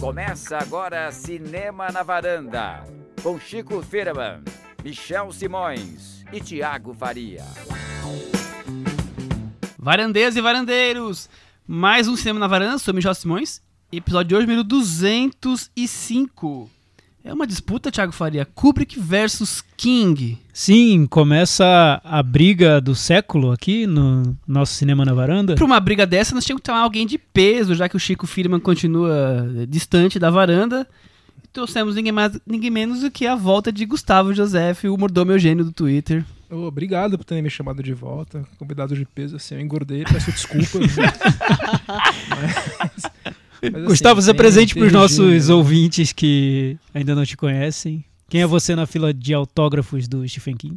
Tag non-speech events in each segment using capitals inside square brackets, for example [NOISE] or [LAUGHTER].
Começa agora Cinema na Varanda, com Chico Firman, Michel Simões e Tiago Faria. Varandeiros e varandeiros, mais um Cinema na Varanda, sou Michel Simões, episódio de hoje, número 205. É uma disputa, Thiago Faria, Kubrick versus King. Sim, começa a briga do século aqui no nosso Cinema na Varanda. Para uma briga dessa, nós tínhamos que tomar alguém de peso, já que o Chico Firman continua distante da varanda. E trouxemos ninguém, mais, ninguém menos do que a volta de Gustavo Joseph, o mordomo Eugênio do Twitter. Oh, obrigado por terem me chamado de volta. Convidado de peso, assim, eu engordei, peço desculpas. [LAUGHS] mas... Mas, assim, Gustavo, você presente para os nossos né? ouvintes que ainda não te conhecem. Quem é você na fila de autógrafos do Stephen King?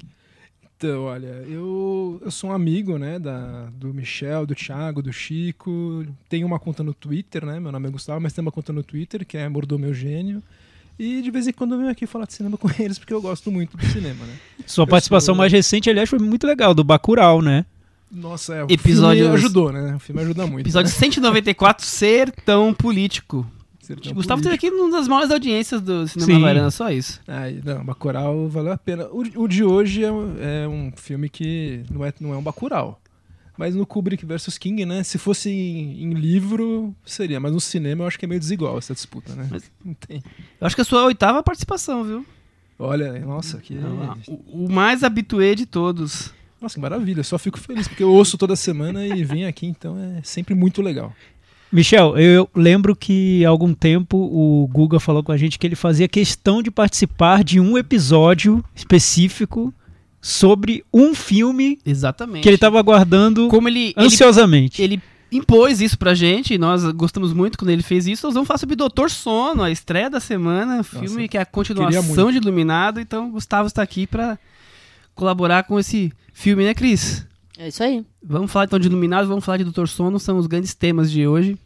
Então, olha, eu, eu sou um amigo, né, da, do Michel, do Thiago, do Chico. Tenho uma conta no Twitter, né? Meu nome é Gustavo, mas tenho uma conta no Twitter que é Mordomo Eugênio. E de vez em quando eu venho aqui falar de cinema com [LAUGHS] eles, porque eu gosto muito do cinema, né? Sua eu participação sou... mais recente, aliás, foi muito legal, do Bacurau, né? Nossa, é, o episódio filme ajudou, né? O filme ajuda muito. Episódio né? 194, Sertão Político. Sertão Gustavo teve aqui uma das maiores audiências do Cinema Varanda, só isso. Ai, não, Bacurau valeu a pena. O, o de hoje é, é, um filme que não é, não é um Bacurau. Mas no Kubrick versus King, né? Se fosse em, em, livro, seria. Mas no cinema eu acho que é meio desigual essa disputa, né? Mas, [LAUGHS] não tem. Eu acho que é a sua oitava participação, viu? Olha, nossa, que... Não, o, o mais habituê de todos. Nossa, que maravilha. Eu só fico feliz, porque eu ouço toda semana e venho aqui, então é sempre muito legal. Michel, eu lembro que há algum tempo o Guga falou com a gente que ele fazia questão de participar de um episódio específico sobre um filme Exatamente. que ele estava aguardando Como ele, ansiosamente. Ele, ele impôs isso pra gente, e nós gostamos muito quando ele fez isso. Nós vamos falar sobre Doutor Sono, a estreia da semana, filme Nossa, que é a continuação de Iluminado. Então, Gustavo está aqui para colaborar com esse filme, né, Cris? É isso aí. Vamos falar então de Iluminado, vamos falar de Doutor Sono, são os grandes temas de hoje.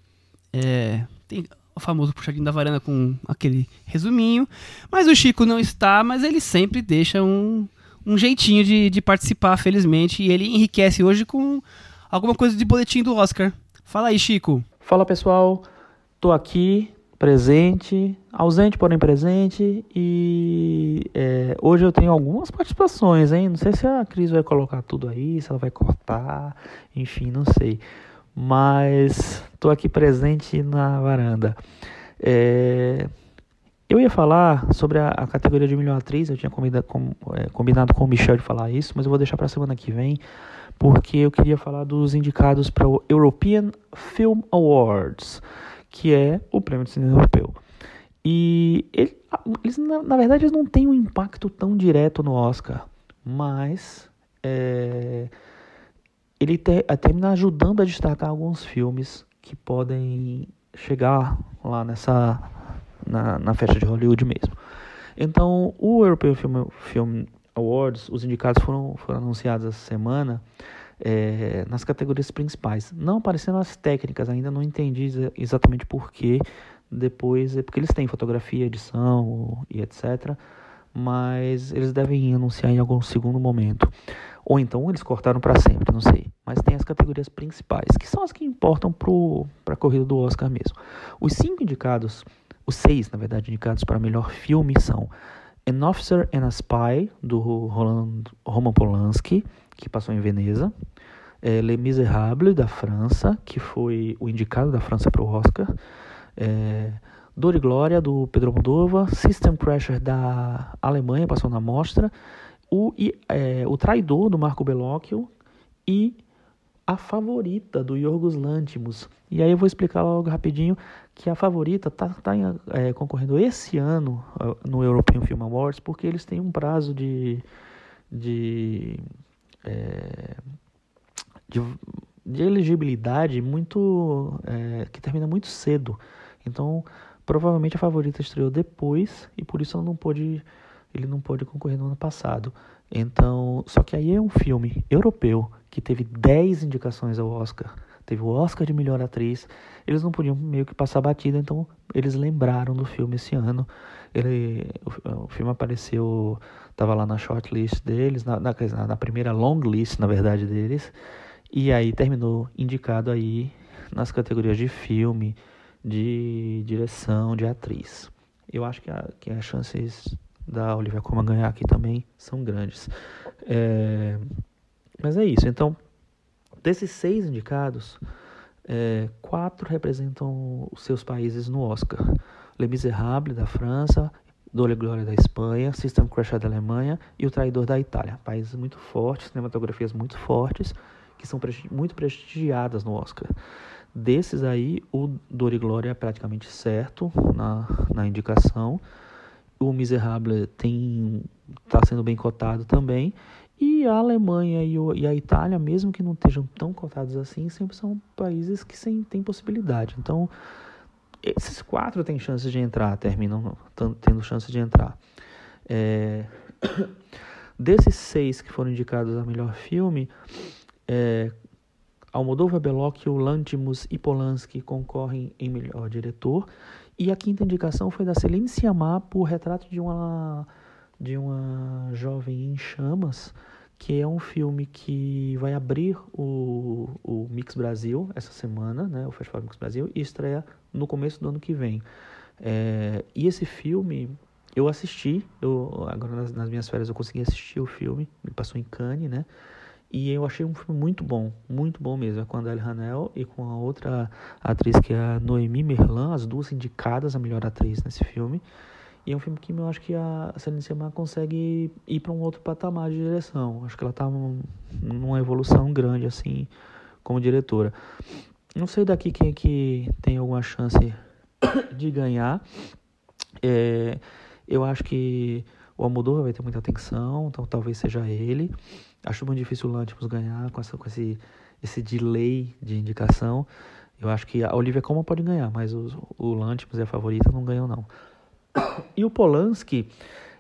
É, tem o famoso puxadinho da varanda com aquele resuminho. Mas o Chico não está, mas ele sempre deixa um, um jeitinho de, de participar, felizmente. E ele enriquece hoje com alguma coisa de boletim do Oscar. Fala aí, Chico. Fala pessoal, tô aqui presente, ausente porém presente e é, hoje eu tenho algumas participações, hein? Não sei se a Cris vai colocar tudo aí, se ela vai cortar, enfim, não sei. Mas estou aqui presente na varanda. É, eu ia falar sobre a, a, categoria de melhor atriz, eu tinha combinado com, é, combinado com o Michel de falar isso, mas eu vou deixar para a semana que vem, porque eu queria falar dos indicados para o European Film Awards que é o Prêmio de Cinema Europeu. E ele, eles, na, na, verdade, eles não têm um impacto tão direto no Oscar, mas é, ele te, termina ajudando a destacar alguns filmes que podem chegar lá nessa na, na festa de Hollywood mesmo. Então, o European Film, Film Awards, os indicados foram, foram anunciados essa semana é, nas categorias principais. Não aparecendo as técnicas, ainda não entendi exatamente porquê. Depois, é porque eles têm fotografia, edição e etc. Mas eles devem anunciar em algum segundo momento. Ou então eles cortaram para sempre, não sei. Mas tem as categorias principais, que são as que importam para a corrida do Oscar mesmo. Os cinco indicados, os seis, na verdade, indicados para melhor filme são An Officer and a Spy, do Roland, Roman Polanski, que passou em Veneza. É, Les Miserables, da França, que foi o indicado da França para o Oscar. É, Dor e Glória, do Pedro Moldova. System Pressure, da Alemanha, passou na mostra. O, é, o Traidor, do Marco Bellocchio. E a favorita do Yorgos Lantimos. E aí eu vou explicar logo rapidinho que a favorita está tá, tá é, concorrendo esse ano no European Film Awards porque eles têm um prazo de, de é, de, de, elegibilidade muito é, que termina muito cedo. Então, provavelmente a favorita estreou depois e por isso não pôde, ele não pôde concorrer no ano passado. Então, só que aí é um filme europeu que teve 10 indicações ao Oscar. Teve o Oscar de melhor atriz. Eles não podiam meio que passar batida, então eles lembraram do filme esse ano. Ele, o, o filme apareceu estava lá na shortlist deles, na, na, na, primeira long list, na verdade, deles, e aí terminou indicado aí nas categorias de filme, de direção de atriz. Eu acho que, a, que as chances da Olivia Colman ganhar aqui também são grandes. É, mas é isso. Então, desses seis indicados, é, quatro representam os seus países no Oscar. Les Miserables, da França, Dole Glória da Espanha, System Crusher da Alemanha e O Traidor da Itália. Países muito fortes, cinematografias muito fortes, que são muito prestigiadas no Oscar. Desses aí, o Dor e Glória é praticamente certo na, na indicação. O Miserable tem está sendo bem cotado também. E a Alemanha e, o, e, a Itália, mesmo que não estejam tão cotados assim, sempre são países que sem, têm possibilidade. Então, esses quatro têm chances de entrar, terminam tendo chance de entrar. É... [COUGHS] Desses seis que foram indicados a melhor filme, é, Almodóvar, Belloc, Lantimos e Polanski concorrem em melhor diretor. E a quinta indicação foi da Celine Sciamma por Retrato de uma, de uma Jovem em Chamas, que é um filme que vai abrir o, o Mix Brasil essa semana, né, o Festival Mix Brasil, e estreia no começo do ano que vem. É, e esse filme eu assisti, eu, agora nas, nas minhas férias eu consegui assistir o filme, ele passou em Cannes, né? E eu achei um filme muito bom, muito bom mesmo. É com a Adele Hanel e com a outra atriz que é a Noemi Merlan, as duas indicadas a melhor atriz nesse filme. E é um filme que eu acho que a Celine Sciamma consegue ir para um outro patamar de direção. Acho que ela está numa evolução grande assim como diretora. Não sei daqui quem é que tem alguma chance [COUGHS] de ganhar. É, eu acho que o Almodóvar vai ter muita atenção, então talvez seja ele. Acho muito difícil o Lantimos ganhar com, essa, com esse, esse delay de indicação. Eu acho que a Olivia Colman pode ganhar, mas o, o Lantimos a favorita não ganham não. E o Polanski,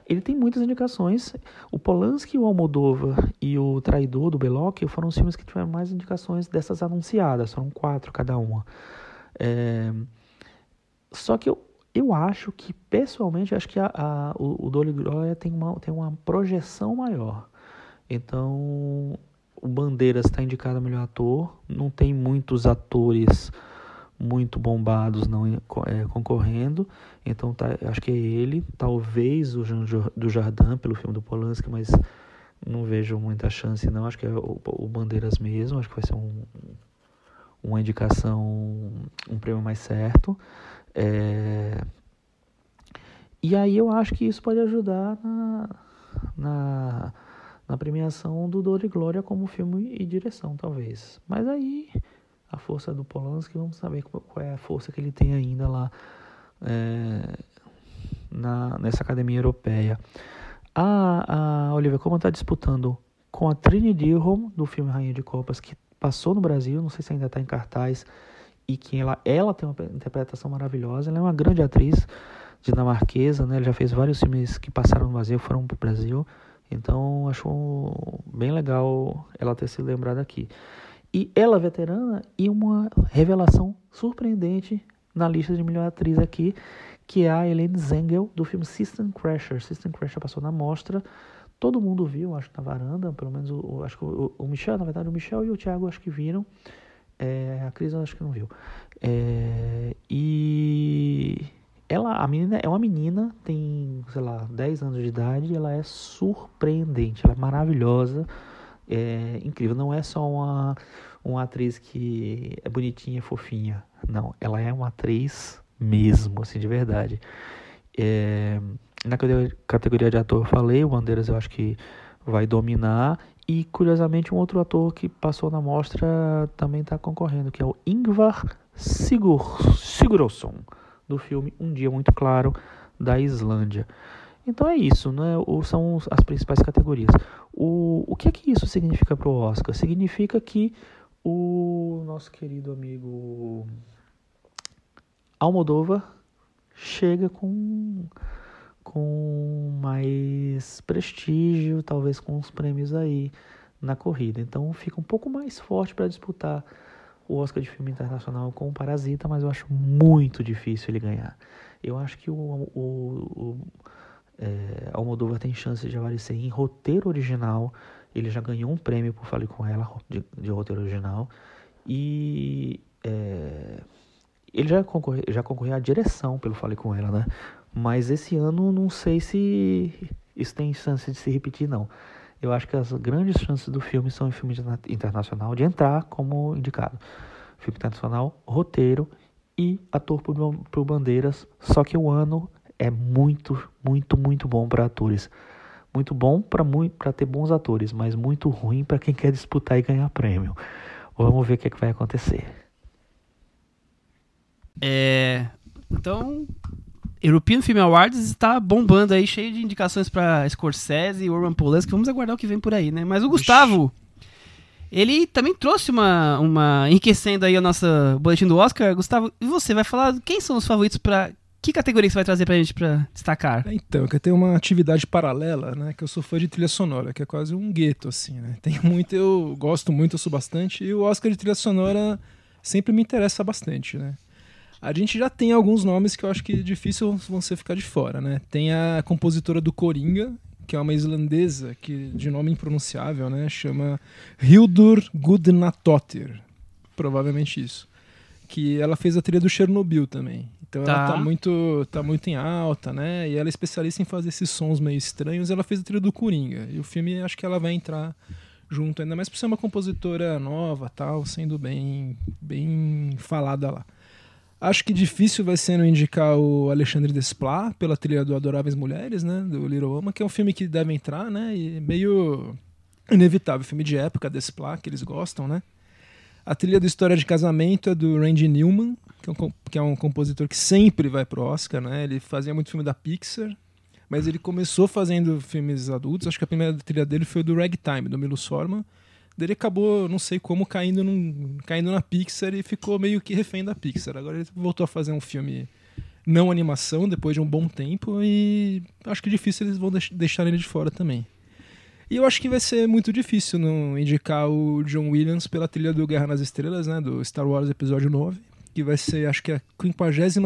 ele tem muitas indicações. O Polanski, o Almodóvar e o Traidor do Belloc foram os filmes que tiveram mais indicações dessas anunciadas. Foram quatro cada uma. É... Só que eu, eu acho que, pessoalmente, acho que a, a o, o Dolly Gloria tem uma, tem uma projeção maior. Então, o Bandeiras está indicado a melhor ator. Não tem muitos atores muito bombados não é, concorrendo. Então, tá, acho que é ele. Talvez o Jean do Jardim, pelo filme do Polanski, mas não vejo muita chance, não. Acho que é o, o Bandeiras mesmo. Acho que vai ser um, uma indicação, um prêmio mais certo. É... E aí eu acho que isso pode ajudar na, na na premiação do Dor e Glória como filme e direção, talvez. Mas aí, a força do Polanski, vamos saber qual é a força que ele tem ainda lá é, na, nessa academia europeia. A, a Olivia Colman está disputando com a Trini Dirham, do filme Rainha de Copas, que passou no Brasil, não sei se ainda está em cartaz, e que ela, ela tem uma interpretação maravilhosa, ela é uma grande atriz dinamarquesa, né? ela já fez vários filmes que passaram no Brasil, foram para o Brasil, então, acho bem legal ela ter se lembrado aqui. E ela, veterana, e uma revelação surpreendente na lista de melhor atriz aqui, que é a Helene Zengel, do filme System Crasher. System Crasher passou na mostra, todo mundo viu, acho que na varanda, pelo menos o, acho que o, o Michel, na verdade, o Michel e o Thiago acho que viram. É, a Cris acho que não viu. É, e ela, a menina é uma menina, tem, sei lá, 10 anos de idade, ela é surpreendente, ela é maravilhosa, é incrível. Não é só uma, uma atriz que é bonitinha, fofinha. Não, ela é uma atriz mesmo, assim, de verdade. É, na categoria de ator eu falei, o Bandeiras eu acho que vai dominar. E curiosamente um outro ator que passou na mostra também está concorrendo, que é o Ingvar Sigur, Sigurðsson do filme Um Dia Muito Claro da Islândia. Então é isso, né? são as principais categorias. O, o que é que isso significa para o Oscar? Significa que o nosso querido amigo Almodóvar chega com, com mais prestígio, talvez com os prêmios aí na corrida. Então fica um pouco mais forte para disputar o Oscar de filme internacional com o Parasita, mas eu acho muito difícil ele ganhar. Eu acho que o, o, o é, Almodóvar tem chance de aparecer em roteiro original. Ele já ganhou um prêmio por Fale Com Ela, de, de roteiro original. E é, ele já concorreu, já concorreu à direção pelo Fale Com Ela, né? Mas esse ano não sei se isso tem chance de se repetir, não. Eu acho que as grandes chances do filme são em filme internacional de entrar como indicado. Filme internacional, roteiro e ator por, por bandeiras. Só que o ano é muito, muito, muito bom para atores. Muito bom para ter bons atores, mas muito ruim para quem quer disputar e ganhar prêmio. Vamos ver o que, é que vai acontecer. É, então, European Film Awards está bombando aí, cheio de indicações para Scorsese e Roman Polanski. Vamos aguardar o que vem por aí, né? Mas o Gustavo, ele também trouxe uma, uma enriquecendo aí a nossa boletim do Oscar. Gustavo, e você vai falar quem são os favoritos para que categoria você vai trazer pra gente pra destacar? Então, que tem uma atividade paralela, né? Que eu sou fã de trilha sonora, que é quase um gueto, assim, né? [LAUGHS] Tem muito, eu gosto muito, eu sou bastante, e o Oscar de trilha sonora sempre me interessa bastante, né? A gente já tem alguns nomes que eu acho que é difícil ser ficar de fora, né? Tem a compositora do Coringa, que é uma islandesa que de nome impronunciável, né? Chama Hildur Gudnadottir, provavelmente isso. Que ela fez a trilha do Chernobyl também. Então tá. ela tá muito, tá muito em alta, né? E ela é especialista em fazer esses sons meio estranhos. Ela fez a trilha do Coringa. E o filme acho que ela vai entrar junto, ainda mais por ser uma compositora nova, tal, sendo bem, bem falada lá. Acho que difícil vai sendo indicar o Alexandre Desplat pela trilha do Adoráveis Mulheres, né? Do Little Woman, que é um filme que deve entrar, né? E meio inevitável, filme de época Desplat, que eles gostam, né? A trilha do História de Casamento é do Randy Newman, que é um, que é um compositor que sempre vai pro Oscar, né? Ele fazia muito filme da Pixar, mas ele começou fazendo filmes adultos. Acho que a primeira trilha dele foi do Ragtime, do Milos Forman ele acabou, não sei como, caindo, num, caindo na Pixar e ficou meio que refém da Pixar. Agora ele voltou a fazer um filme não animação depois de um bom tempo e acho que é difícil eles vão deixar ele de fora também. E eu acho que vai ser muito difícil não indicar o John Williams pela trilha do Guerra nas Estrelas, né, do Star Wars Episódio 9, que vai ser, acho que a 52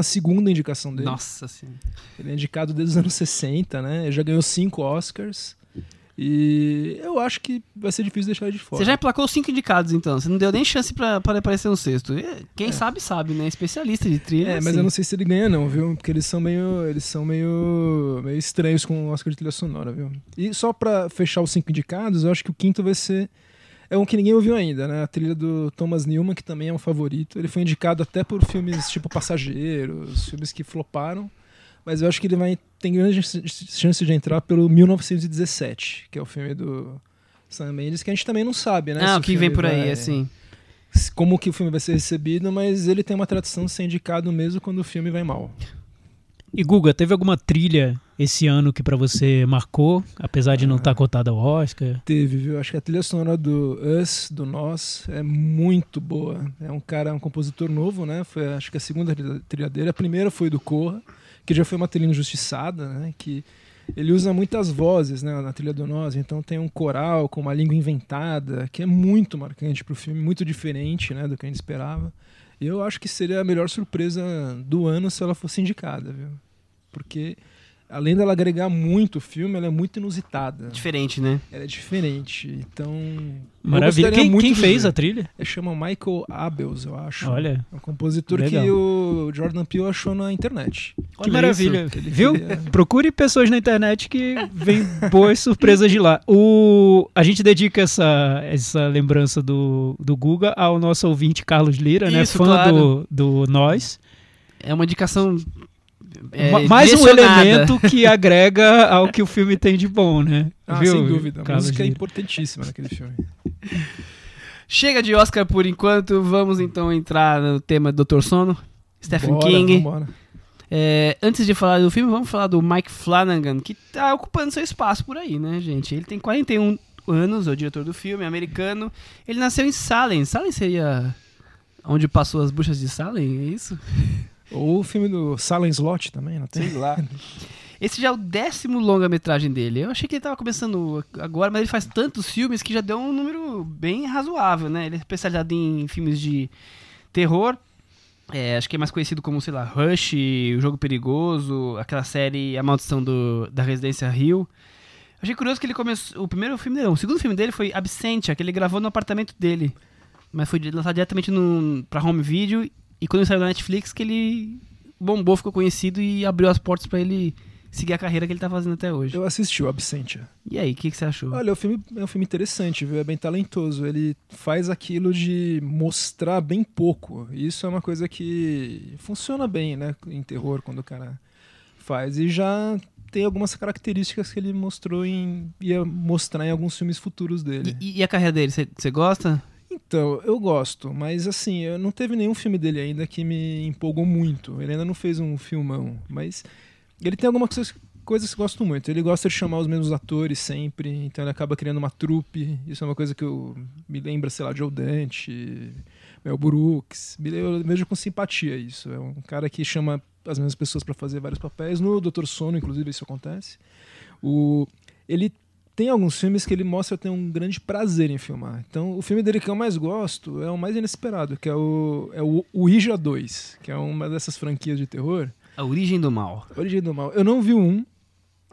indicação dele. Nossa Senhora. Ele é indicado desde os anos 60, né? Ele já ganhou cinco Oscars. E eu acho que vai ser difícil deixar ele de fora. Você já emplacou cinco indicados, então. Você não deu nem chance para aparecer no sexto. Quem é. sabe, sabe, né? Especialista de trilha. É, mas assim. eu não sei se ele ganha, não, viu? Porque eles são meio. Eles são meio. meio estranhos com o Oscar de trilha sonora, viu? E só para fechar os cinco indicados, eu acho que o quinto vai ser. É um que ninguém ouviu ainda, né? A trilha do Thomas Newman, que também é um favorito. Ele foi indicado até por filmes tipo Passageiros, filmes que floparam mas eu acho que ele vai tem grande chance de entrar pelo 1917, que é o filme do Sam Mendes, que a gente também não sabe, né? Ah, o que vem por aí, vai, assim. Como que o filme vai ser recebido, mas ele tem uma tradição de ser indicado mesmo quando o filme vai mal. E Guga, teve alguma trilha esse ano que para você marcou, apesar de não estar ah, tá cotada ao Oscar? Teve, viu? Acho que a trilha sonora do Us, do Nós, é muito boa. É um cara, um compositor novo, né? Foi acho que a segunda trilha dele. A primeira foi do Corra que já foi uma trilha injustiçada, né? Que ele usa muitas vozes né, na trilha do Nós, então tem um coral com uma língua inventada, que é muito marcante para o filme, muito diferente né, do que a gente esperava. Eu acho que seria a melhor surpresa do ano se ela fosse indicada, viu? Porque além dela agregar muito o filme, ela é muito inusitada. Diferente, né? Ela é diferente. Então. Maravilha. Quem, quem fez a trilha? Ele chama Michael Abels, eu acho. Olha. É um compositor Legal. que o Jordan Peele achou na internet. Que maravilha. Viu? Queria... Procure pessoas na internet que vêm boas [LAUGHS] surpresas de lá. O... A gente dedica essa, essa lembrança do, do Guga ao nosso ouvinte Carlos Lira, né? Isso, né? Fã claro. do, do Nós. É uma indicação é, mais um elemento que [LAUGHS] agrega ao que o filme tem de bom, né? Ah, Viu, sem dúvida. A música é importantíssima naquele filme. [LAUGHS] Chega de Oscar por enquanto, vamos então entrar no tema do Dr. Sono, Stephen Bora, King. Vambora. É, antes de falar do filme, vamos falar do Mike Flanagan, que tá ocupando seu espaço por aí, né, gente? Ele tem 41 anos, é o diretor do filme, é americano. Ele nasceu em Salem. Salem seria onde passou as buchas de Salem, é isso? [LAUGHS] Ou o filme do Silent Slot também, não tem? Sei lá. [LAUGHS] Esse já é o décimo longa-metragem dele. Eu achei que ele tava começando agora, mas ele faz tantos filmes que já deu um número bem razoável, né? Ele é especializado em filmes de terror. É, acho que é mais conhecido como, sei lá, Rush, O Jogo Perigoso, aquela série A Maldição do, da Residência Rio. Achei curioso que ele começou. O primeiro filme dele, não, o segundo filme dele foi Absentia, que ele gravou no apartamento dele. Mas foi lançado diretamente no, pra home video E quando ele saiu da Netflix, que ele bombou, ficou conhecido e abriu as portas pra ele seguir a carreira que ele tá fazendo até hoje. Eu assisti o Absentia. E aí, o que, que você achou? Olha, o filme é um filme interessante, viu? É bem talentoso. Ele faz aquilo de mostrar bem pouco. Isso é uma coisa que funciona bem, né? Em terror, quando o cara faz. E já tem algumas características que ele mostrou em. ia mostrar em alguns filmes futuros dele. E, e a carreira dele, você gosta? Então, eu gosto, mas assim, eu não teve nenhum filme dele ainda que me empolgou muito. Ele ainda não fez um filmão, mas ele tem algumas coisas, coisas que eu gosto muito. Ele gosta de chamar os mesmos atores sempre, então ele acaba criando uma trupe. Isso é uma coisa que eu me lembra, sei lá, Joe Dante, Mel Brooks. Eu vejo com simpatia isso. É um cara que chama as mesmas pessoas para fazer vários papéis. No Doutor Sono, inclusive, isso acontece. O, ele tem alguns filmes que ele mostra ter um grande prazer em filmar. Então, o filme dele que eu mais gosto é o mais inesperado, que é o, é o Ouija 2, que é uma dessas franquias de terror. A Origem do Mal. Origem do Mal. Eu não vi um,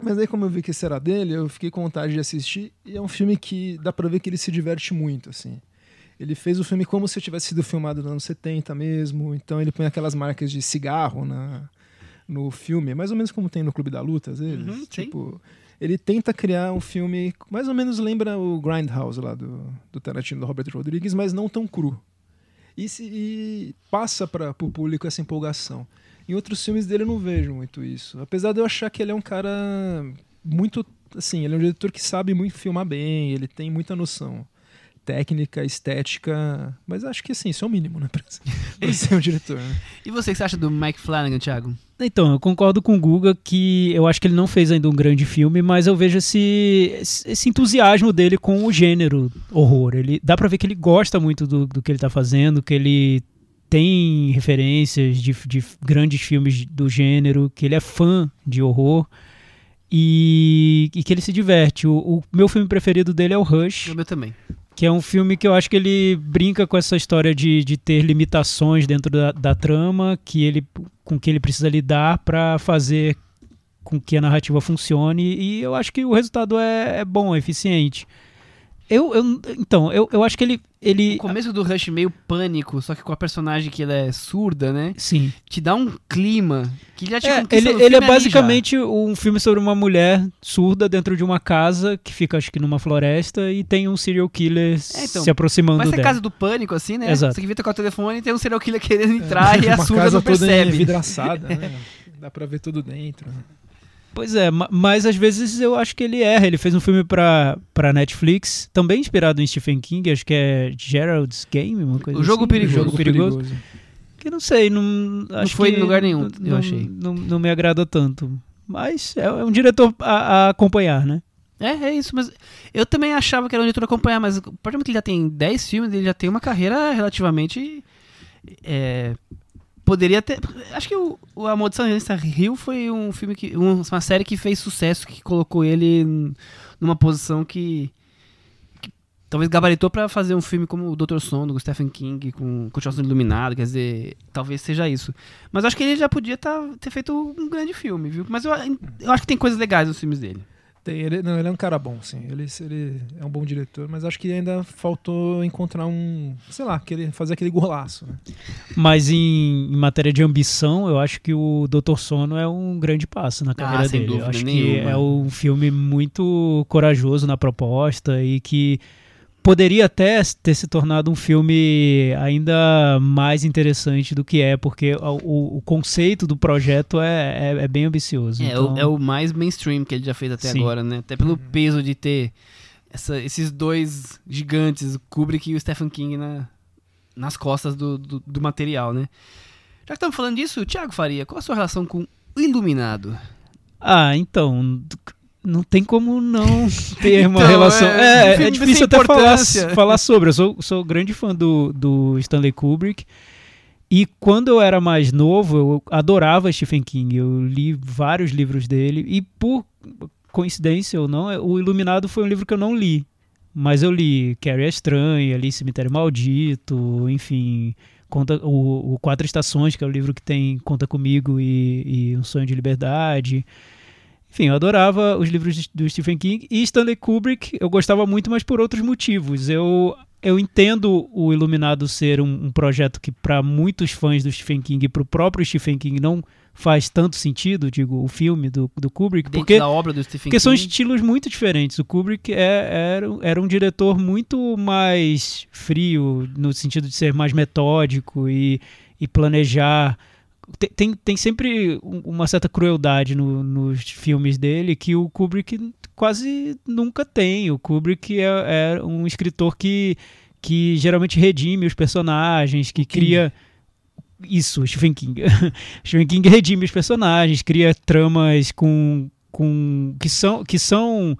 mas aí como eu vi que esse era dele, eu fiquei com vontade de assistir. E é um filme que dá pra ver que ele se diverte muito, assim. Ele fez o filme como se tivesse sido filmado nos anos 70 mesmo. Então ele põe aquelas marcas de cigarro na, no filme, mais ou menos como tem no Clube da Luta, às vezes. Uhum, sim. Ele tenta criar um filme mais ou menos lembra o Grindhouse lá do, do Tarantino, do Robert Rodrigues, mas não tão cru. E, se, e passa para o público essa empolgação. Em outros filmes dele eu não vejo muito isso. Apesar de eu achar que ele é um cara muito. Assim, ele é um diretor que sabe muito filmar bem, ele tem muita noção técnica, estética. Mas acho que assim, isso é o mínimo, né? Pra, [LAUGHS] pra ser um diretor. Né? E você, o que você acha do Mike Flanagan, Thiago? Então, eu concordo com o Guga que eu acho que ele não fez ainda um grande filme, mas eu vejo esse, esse entusiasmo dele com o gênero horror. Ele, dá pra ver que ele gosta muito do, do que ele tá fazendo, que ele tem referências de, de grandes filmes do gênero, que ele é fã de horror e, e que ele se diverte. O, o meu filme preferido dele é o Rush O meu também. Que é um filme que eu acho que ele brinca com essa história de, de ter limitações dentro da, da trama que ele, com que ele precisa lidar para fazer com que a narrativa funcione e eu acho que o resultado é, é bom, é eficiente. Eu, eu- então, eu, eu acho que ele, ele O começo do Rush meio pânico, só que com a personagem que ela é surda, né? sim, Te dá um clima que já te É, ele, ele é basicamente um filme sobre uma mulher surda dentro de uma casa que fica, acho que, numa floresta e tem um serial killer É, então, se aproximando ser dela. casa do pânico, assim, né? Exato. Você que vem tocar o telefone e tem um serial killer querendo entrar [LAUGHS] e a uma surda casa não toda percebe. envidraçada, né? Dá pra ver tudo dentro. Pois é, ma- mas às vezes eu acho que ele erra. Ele fez um filme pra, pra Netflix, também inspirado em Stephen King, acho que é Gerald's Game, uma coisa O Jogo assim. Perigoso. O Jogo Perigoso. Que não sei, não, acho foi em lugar nenhum, não- eu não- achei. Não, não me agrada tanto. Mas é, é um diretor a, a acompanhar, né? É, é isso, mas eu também achava que era um diretor a acompanhar, mas a partir do momento que ele já tem 10 filmes, ele já tem uma carreira relativamente. é, poderia ter. Acho que o, o A Maldição da Rio foi um filme que. um- uma série que fez sucesso, que colocou ele numa posição que. que talvez gabaritou pra fazer um filme como o Dr. Sono, do Stephen King, com continuação do Iluminado, quer dizer, talvez seja isso. Mas acho que ele já podia tá- ter feito um grande filme, viu? Mas eu, eu acho que tem coisas legais nos filmes dele. Tem, ele, não, ele é um cara bom, sim. Ele, ele é um bom diretor, mas acho que ainda faltou encontrar um. Sei lá, aquele, fazer aquele golaço. Né? Mas em, em matéria de ambição, eu acho que o Doutor Sono é um grande passo na carreira Ah, sem dele. Acho que nenhuma. é um filme muito corajoso na proposta e que poderia até ter se tornado um filme ainda mais interessante do que é, porque o, o- conceito do projeto é, é, é bem ambicioso. É, então- o, é o mais mainstream que ele já fez até Sim. agora, né? Até pelo peso de ter essa- esses dois gigantes, o Kubrick e o Stephen King, na, nas costas do, do, do material, né? Já que estamos falando disso, Thiago Faria, qual a sua relação com o Iluminado? Ah, então. Não tem como não [LAUGHS] ter uma Então, relação. é, É, é, difícil até falar, falar sobre. Eu sou, sou grande fã do, do Stanley Kubrick. E quando eu era mais novo, eu adorava Stephen King. Eu li vários livros dele. E por coincidência ou não, o Iluminado foi um livro que eu não li. Mas eu li Carrie a Estranha, li Cemitério Maldito, enfim. Conta, o, o Quatro Estações, que é o livro que tem Conta Comigo e, e Um Sonho de Liberdade. Enfim, eu adorava os livros do Stephen King e Stanley Kubrick eu gostava muito, mas por outros motivos. Eu eu entendo o Iluminado ser um, um projeto que para muitos fãs do Stephen King e para o próprio Stephen King não faz tanto sentido, digo, o filme do, do Kubrick, Dentro porque da obra do Stephen porque King. são estilos muito diferentes. O Kubrick é, era, era um diretor muito mais frio, no sentido de ser mais metódico e, e planejar. Tem, tem, tem sempre um- uma certa crueldade no- nos filmes dele que o Kubrick quase nunca tem. O Kubrick é, é um escritor que, que geralmente redime os personagens, que cria. Isso, Stephen King. [LAUGHS] Stephen King redime os personagens, cria tramas com, com que são que são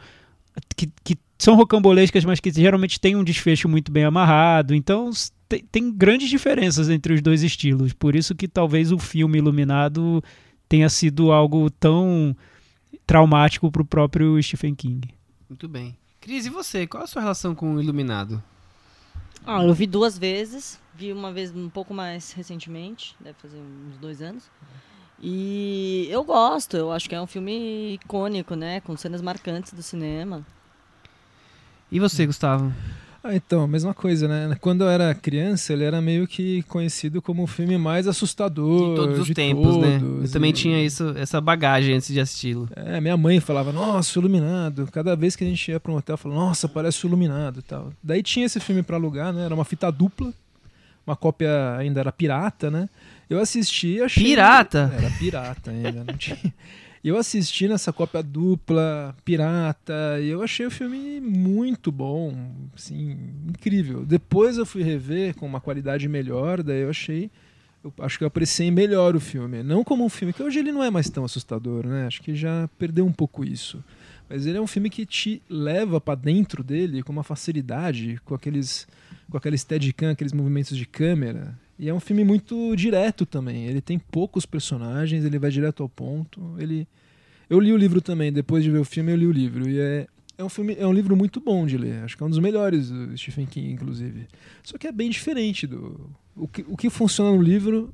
que, que são rocambolescas, mas que geralmente têm um desfecho muito bem amarrado. Então tem, tem grandes diferenças entre os dois estilos. Por isso que talvez o filme Iluminado tenha sido algo tão traumático para o próprio Stephen King. Muito bem. Cris, e você? Qual a sua relação com o Iluminado? Ah, eu vi duas vezes. Vi uma vez um pouco mais recentemente, deve fazer uns dois anos. E eu gosto, eu acho que é um filme icônico, né? Com cenas marcantes do cinema. E você, Gustavo? Ah, então, a mesma coisa, né? Quando eu era criança, ele era meio que conhecido como o filme mais assustador De todos os de tempos, né? Eu todos, também e- tinha isso, essa bagagem antes de assisti-lo. É, minha mãe falava, nossa, o Iluminado. Cada vez que a gente ia pra um hotel, falava, nossa, parece o Iluminado e tal. Daí tinha esse filme pra alugar, né? Era uma fita dupla. Uma cópia ainda era pirata, né? Eu assisti e achei... Pirata? Era pirata ainda, não tinha... Eu assisti nessa cópia dupla, pirata, e eu achei o filme muito bom, assim, incrível. Depois eu fui rever com uma qualidade melhor, daí eu achei eu acho que eu apreciei melhor o filme. Não como um filme, que hoje ele não é mais tão assustador, né? Acho que já perdeu um pouco isso. Mas ele é um filme que te leva pra dentro dele com uma facilidade, com aqueles com aquela steadicam, aqueles movimentos de câmera. E é um filme muito direto também. Ele tem poucos personagens, ele vai direto ao ponto. Ele Eu li o livro também, depois de ver o filme eu li o livro e é é um filme, é um livro muito bom de ler. Acho que é um dos melhores do Stephen King, inclusive. Só que é bem diferente do o que, o que funciona no livro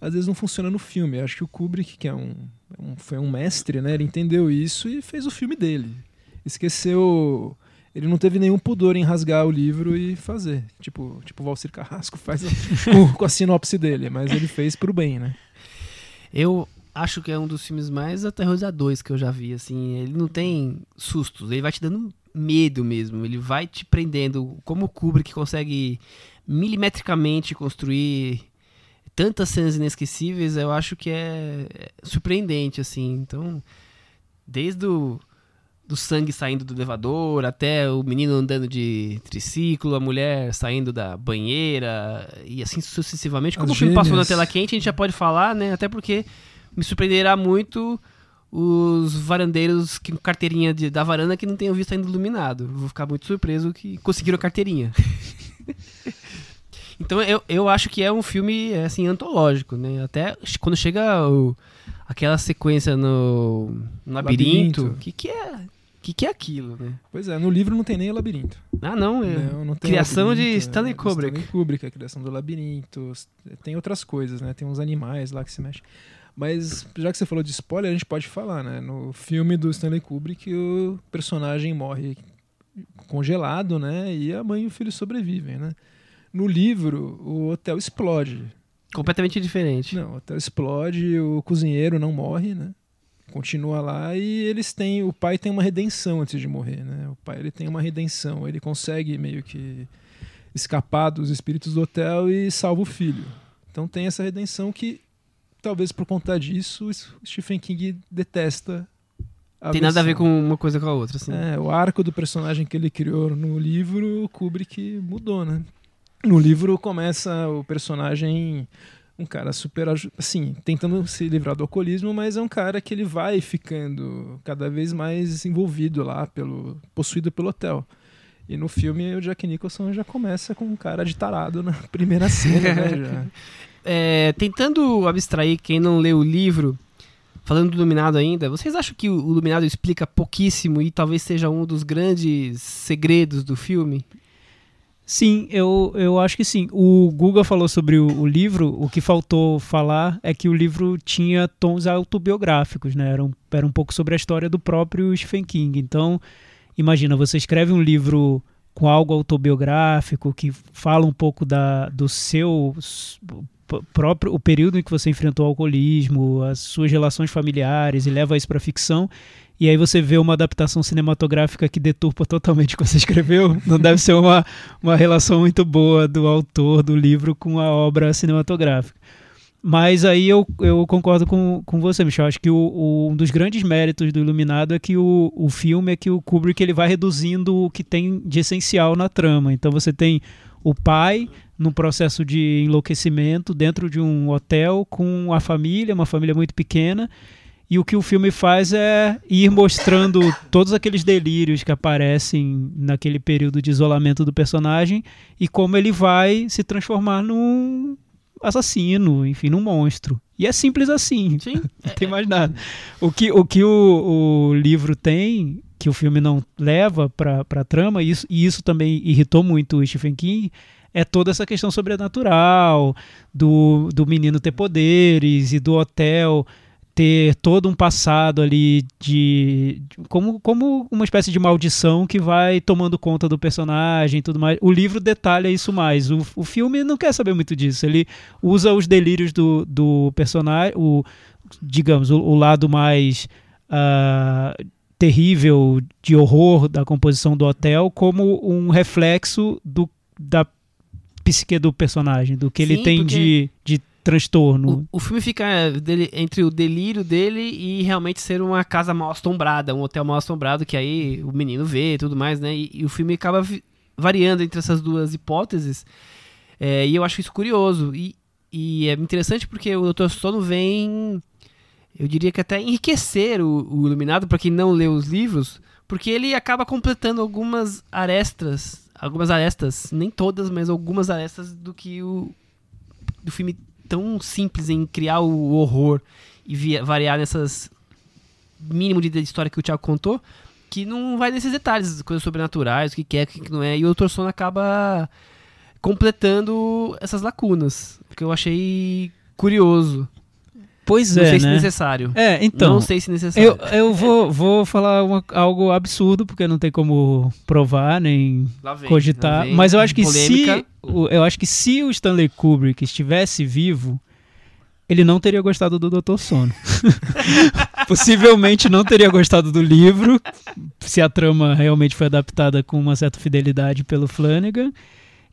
às vezes não funciona no filme. Acho que o Kubrick, que é um, um- foi um mestre, né? Ele entendeu isso e fez o filme dele. Esqueceu. Ele não teve nenhum pudor em rasgar o livro e fazer. Tipo, tipo o Valcir Carrasco faz [LAUGHS] com, com a sinopse dele, mas ele fez pro bem, né? Eu acho que é um dos filmes mais aterrorizadores que eu já vi, assim. Ele não tem sustos, ele vai te dando medo mesmo. Ele vai te prendendo. Como o Kubrick consegue milimetricamente construir tantas cenas inesquecíveis, eu acho que é é surpreendente, assim. Então, desde o do sangue saindo do elevador, até o menino andando de triciclo, a mulher saindo da banheira, e assim sucessivamente. Como As o filme passou na tela quente, a gente já pode falar, né? Até porque me surpreenderá muito os varandeiros que com carteirinha de- da varanda que não tenham visto ainda iluminado. Vou ficar muito surpreso que conseguiram a carteirinha. [LAUGHS] então eu, eu acho que é um filme assim antológico, né? Até quando chega o- aquela sequência no, no labirinto, o Labirinto. que que é? Que, que é aquilo, né? Pois é, no livro não tem nem labirinto. Ah, não, é. Não, não Criação de labirinto, Stanley é, Kubrick. Stanley Kubrick, a criação do labirinto. Tem outras coisas, né? Tem uns animais lá que se mexem. Mas já que você falou de spoiler, a gente pode falar, né? No filme do Stanley Kubrick, o personagem morre congelado, né? E a mãe e o filho sobrevivem, né? No livro, o hotel explode. Completamente diferente. Não, o hotel explode, o cozinheiro não morre, né? Continua lá e eles têm. O pai tem uma redenção antes de morrer, né? O pai ele tem uma redenção. Ele consegue meio que escapar dos espíritos do hotel e salva o filho. Então tem essa redenção que, talvez por conta disso, o Stephen King detesta. A Tem nada a ver versão. com uma coisa com a outra, assim. É, o arco do personagem que ele criou no livro, o Kubrick mudou, né? No livro começa o personagem um cara super assim, tentando se livrar do alcoolismo, mas é um cara que ele vai ficando cada vez mais envolvido lá pelo possuído pelo hotel. E no filme o Jack Nicholson já começa com um cara de tarado na [LAUGHS] primeira cena, né? [LAUGHS] É, tentando abstrair quem não leu o livro, falando do Iluminado ainda, vocês acham que o Iluminado explica pouquíssimo e talvez seja um dos grandes segredos do filme? Sim, eu, eu acho que sim. O Guga falou sobre o, o livro, o que faltou falar é que o livro tinha tons autobiográficos, né? Era um, era um pouco sobre a história do próprio Stephen King. Então, imagina, você escreve um livro com algo autobiográfico, que fala um pouco da, do seu próprio o período em que você enfrentou o alcoolismo, as suas relações familiares e leva isso para ficção. E aí você vê uma adaptação cinematográfica que deturpa totalmente o que você [LAUGHS] escreveu. Não deve ser uma, uma relação muito boa do autor do livro com a obra cinematográfica. Mas aí eu, eu concordo com, com você, Michel. Acho que o, o, um dos grandes méritos do Iluminado é que o, o filme é que o Kubrick ele vai reduzindo o que tem de essencial na trama. Então você tem o pai num processo de enlouquecimento dentro de um hotel com a família, uma família muito pequena. E o que o filme faz é ir mostrando [LAUGHS] todos aqueles delírios que aparecem naquele período de isolamento do personagem e como ele vai se transformar num assassino, enfim, num monstro. E é simples assim. Sim. [LAUGHS] não tem mais nada. O que o, que o, o livro tem, que o filme não leva para a trama, e isso, e isso também irritou muito o Stephen King, é toda essa questão sobrenatural, do, do menino ter poderes e do hotel ter todo um passado ali de, de, como, como uma espécie de maldição que vai tomando conta do personagem e tudo mais. O livro detalha isso mais. O, o filme não quer saber muito disso. Ele usa os delírios do, do personagem, o, digamos, o, o lado mais uh, terrível de horror da composição do hotel como um reflexo do, da psique do personagem, do que Sim, ele tem porque... de, de transtorno. O, o filme fica é, dele, entre o delírio dele e realmente ser uma casa mal assombrada, um hotel mal assombrado, que aí o menino vê e tudo mais, né? E, e o filme acaba variando entre essas duas hipóteses. É, e eu acho isso curioso. E, e é interessante porque o Dr. Sono vem, eu diria que até enriquecer o, o Iluminado, para quem não leu os livros, porque ele acaba completando algumas arestas, algumas arestas, nem todas, mas algumas arestas do que o do filme tão simples em criar o horror e via, variar nessas mínimo de história que o Thiago contou, que não vai nesses detalhes, coisas sobrenaturais, o que é, o que não é, e o Dr. Sono acaba completando essas lacunas, que eu achei curioso. Pois não é, sei né? se necessário. É, então. Não sei se necessário. Eu, eu vou, vou falar uma, algo absurdo, porque não tem como provar, nem vem, cogitar. Mas eu acho que polêmica. se. Eu acho que se o Stanley Kubrick estivesse vivo, ele não teria gostado do Doutor Sono. [LAUGHS] Possivelmente não teria gostado do livro, se a trama realmente foi adaptada com uma certa fidelidade pelo Flanagan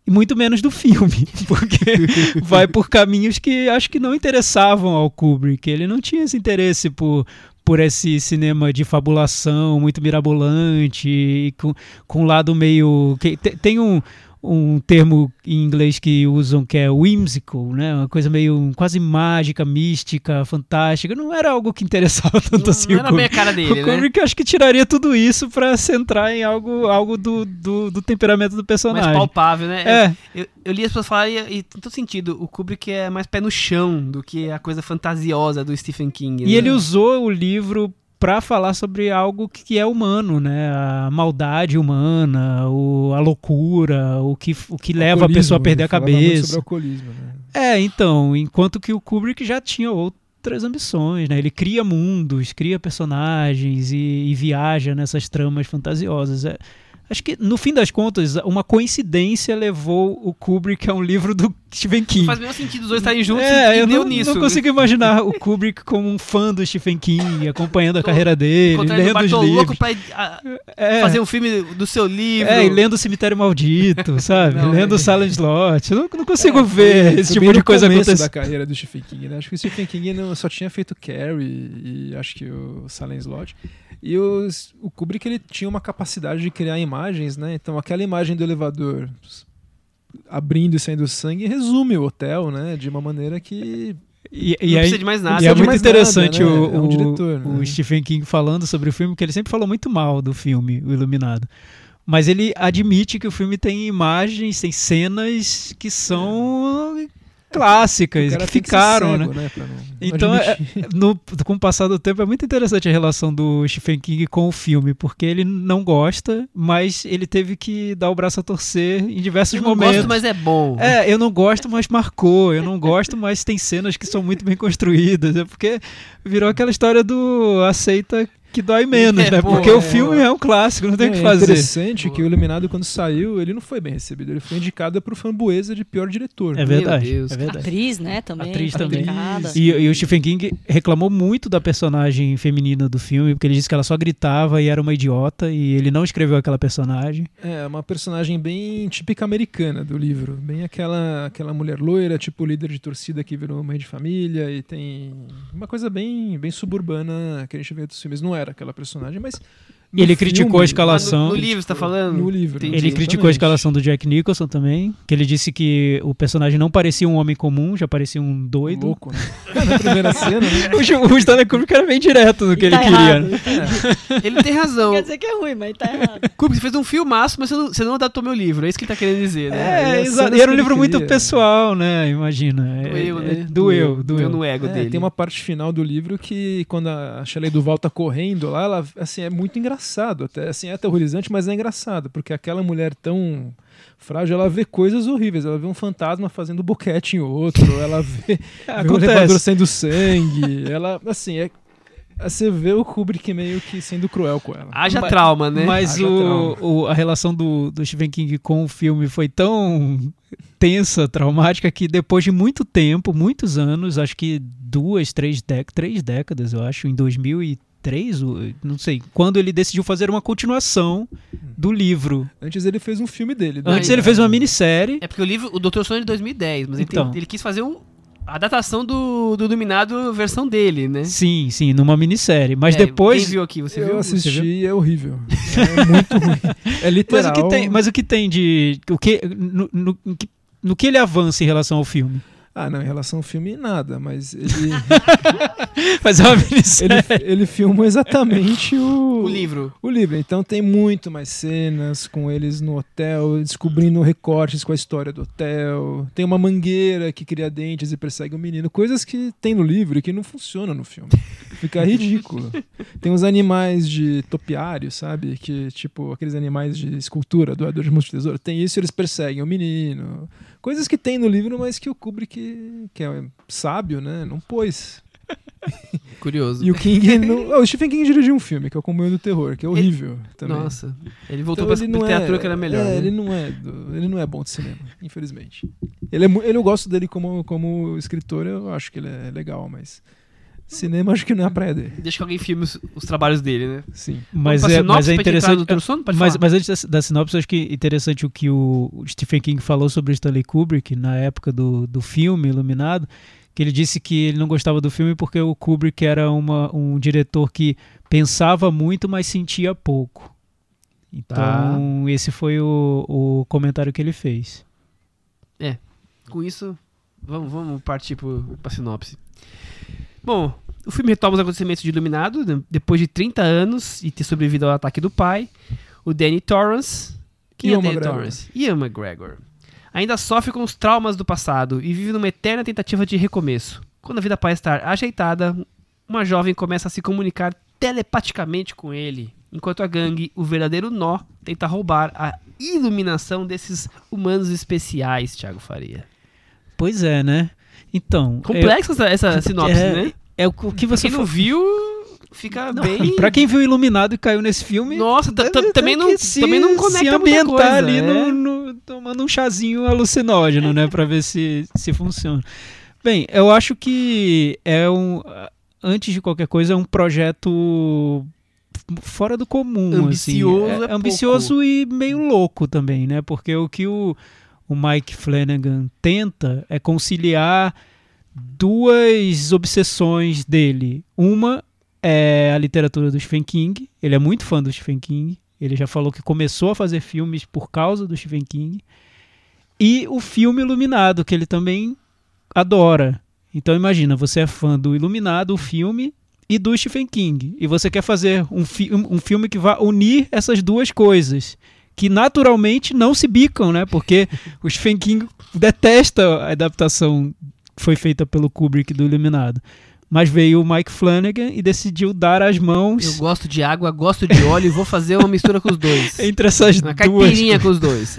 e muito menos do filme, [LAUGHS] porque vai por caminhos que acho que não interessavam ao Kubrick. Ele não tinha esse interesse por, por esse cinema de fabulação muito mirabolante com, com um lado meio. Tem um um termo em inglês que usam que é whimsical, né? Uma coisa meio quase mágica, mística, fantástica. Não era algo que interessava [LAUGHS] tanto não, assim. Não era bem a cara dele, o Kubrick né? acho que tiraria tudo isso para centrar em algo, algo do, do, do, temperamento do personagem. Mais palpável, né? É. Eu, eu, eu li as pessoas falarem e, e tem todo sentido. O Kubrick é mais pé no chão do que a coisa fantasiosa do Stephen King. E né? ele usou o livro para falar sobre algo que é humano, né? A maldade humana, o, a loucura, o que, o que leva a pessoa a perder a cabeça. Sobre alcoolismo, né? É, então, enquanto que o Kubrick já tinha outras ambições, né? Ele cria mundos, cria personagens e, e viaja nessas tramas fantasiosas. É, Acho que, no fim das contas, uma coincidência levou o Kubrick a um livro do Stephen King. Faz menos sentido os dois estarem juntos é, e eu deu não, nisso. não consigo imaginar o Kubrick como um fã do Stephen King, [LAUGHS] acompanhando a carreira dele, lendo os livros. louco pra a, é, fazer um filme do seu livro. É, e lendo o Cemitério Maldito, [LAUGHS] sabe? não, lendo o é. Silent Slot. Eu não, não consigo é, ver esse tipo de coisa acontecer. da carreira do Stephen King, né? Acho que o Stephen King não, só tinha feito Carrie e acho que o Silent Slot. E os, o Kubrick ele tinha uma capacidade de criar imagens, né? Então aquela imagem do elevador abrindo e saindo sangue resume o hotel, né? De uma maneira que e, e não aí, precisa de mais nada. E é muito interessante nada, né? o, é um diretor, o, né? Stephen King falando sobre o filme, que ele sempre falou muito mal do filme, O Iluminado. Mas ele admite que o filme tem imagens, tem cenas que são clássicas que ficaram, cego, né? né? então, é, no, com o passar do tempo, é muito interessante a relação do Stephen King com o filme, porque ele não gosta, mas ele teve que dar o braço a torcer em diversos eu momentos. Eu não gosto, mas é bom. É, eu não gosto, mas marcou. Eu não gosto, mas tem cenas que são muito bem construídas. É porque virou aquela história do aceita que dói menos, [LAUGHS] É, né? pô, Porque é. o filme é um clássico, não tem o É que fazer. interessante que o Iluminado, quando saiu, ele não foi bem recebido. Ele foi indicado pro Framboesa de pior diretor. É verdade, Deus. é verdade. Atriz, né, também. Atriz foi também. E, e o Stephen King reclamou muito da personagem feminina do filme, porque ele disse que ela só gritava e era uma idiota, e ele não escreveu aquela personagem. É, uma personagem bem típica americana do livro. Bem aquela, aquela mulher loira, tipo líder de torcida que virou mãe de família e tem uma coisa bem, bem suburbana que a gente vê dos filmes. Não era aquela personagem, mas. No Ele criticou filme- a escalação. Ah, no, no livro, você tá falando? No livro. Entendi. Ele criticou a escalação do Jack Nicholson também, que ele disse que o personagem não parecia um homem comum, já parecia um doido. Louco, né? [LAUGHS] Na primeira [LAUGHS] cena, né? O, o Stanley Kubrick era bem direto no que E ele tá queria. errado. né? Ele tem razão. Quer dizer que é ruim, mas tá errado. [LAUGHS] Kubrick, você fez um filmaço, mas você não, você não adaptou meu livro. É isso que ele tá querendo dizer, né? É, as exato. E era um livro muito queria. pessoal, né? Imagina. É- Doeu, é- né? Doeu, doeu. no ego É, dele. tem uma parte final do livro que quando a Shelley Duval tá correndo lá, ela assim é muito engraçado, até assim é aterrorizante, mas é engraçado, porque aquela mulher tão frágil, ela vê coisas horríveis, ela vê um fantasma fazendo boquete em outro, [LAUGHS] ela vê, vê um [LAUGHS] elevador Acontece. saindo sangue, ela assim é você vê o Kubrick meio que sendo cruel com ela. Haja Mas- trauma, né? Mas o, o- a relação do, do Stephen King com o filme foi tão tensa, traumática, que depois de muito tempo, muitos anos, acho que duas, três, dec três décadas, eu acho, em 2003, o- não sei, quando ele decidiu fazer uma continuação do livro. Antes ele fez um filme dele. Antes né? ele fez uma minissérie. É porque o livro, o Doutor Sono é de 2010, mas ele, Então. ele quis fazer um, a datação do, do Iluminado versão dele, né? Sim, sim, numa minissérie. Mas É, depois. Quem viu aqui? Você eu viu? assisti Você viu? e é horrível. É muito ruim. É [LAUGHS] Mas literal. o que tem, mas o que tem de. O que, no, no- no que ele avança em relação ao filme? Ah, não, em relação ao filme, nada, mas ele, [LAUGHS] Fazer uma ele, minissérie. ele filma exatamente o, O livro. o livro. Então tem muito mais cenas com eles no hotel, descobrindo recortes com a história do hotel. Tem uma mangueira que cria dentes e persegue o menino. Coisas que tem no livro e que não funcionam no filme. Fica ridículo. Tem uns animais de topiário, sabe? Que, tipo, aqueles animais de escultura do Edward Mãos de Tesouro. Tem isso e eles perseguem o menino. Coisas que tem no livro, mas que o Kubrick, que é sábio, né? Não pôs. Curioso. E o King. Não... Oh, [LAUGHS] o Stephen King dirigiu um filme, que é o Comboio do Terror, que é horrível também. Nossa. Ele voltou Então pra ele literatura é, que era melhor. é, né? ele não é, do- ele não é bom de cinema, infelizmente. Ele é, ele eu gosto dele como como escritor, eu acho que ele é legal, mas cinema acho que não é a praia dele. Deixa que alguém filme os, os trabalhos dele, né? Sim. Mas Vamos é, mas é interessante. Sono? Pode Mas, falar. mas antes da, da sinopse, acho que é interessante o que o, Stephen King falou sobre o Stanley Kubrick na época do, do filme Iluminado, que ele disse que ele não gostava do filme porque o Kubrick era uma, um diretor que pensava muito, mas sentia pouco. Então, esse foi o, o comentário que ele fez. Com isso, vamos, vamos partir pro, pra sinopse. Bom, o filme retoma os acontecimentos de Iluminado, né, depois de 30 anos e ter sobrevivido ao ataque do pai. O Danny Torrance. Quem Ian é Danny McGregor. Torrance? Ian McGregor. Ainda sofre com os traumas do passado e vive numa eterna tentativa de recomeço. Quando a vida parece estar ajeitada, uma jovem começa a se comunicar telepaticamente com ele, enquanto a gangue, o verdadeiro nó, tenta roubar a iluminação desses humanos especiais, Thiago Faria. Pois é, né? Então. Complexa essa, essa [LAUGHS] sinopse, é, né? É o que Pra você quem não viu, fica Não, bem... Pra quem viu Iluminado e caiu nesse filme. Nossa, ta- tem também não, que se- também não conecta se ambientar coisa, ali é. no, no- tomando um chazinho alucinógeno, né, Pra ver se se funciona. Bem, eu acho que é um antes de qualquer coisa é um projeto fora do comum, Ambicioso assim. é é ambicioso e meio louco também, né? Porque o que o, o Mike Flanagan tenta é conciliar duas obsessões dele. Uma é a literatura do Stephen King. Ele é muito fã do Stephen King. Ele já falou que começou a fazer filmes por causa do Stephen King. E o filme Iluminado, que ele também adora. Então imagina, você é fã do Iluminado, o filme, e do Stephen King. E você quer fazer um, fi um filme que vá unir essas duas coisas. Que naturalmente não se bicam, né? Porque o Stephen King detesta a adaptação que foi feita pelo Kubrick do Iluminado. Mas veio o Mike Flanagan e decidiu dar as Eu mãos gosto de água, gosto de óleo e vou fazer uma mistura com os dois. [LAUGHS] entre essas Uma duas caipirinha com os dois.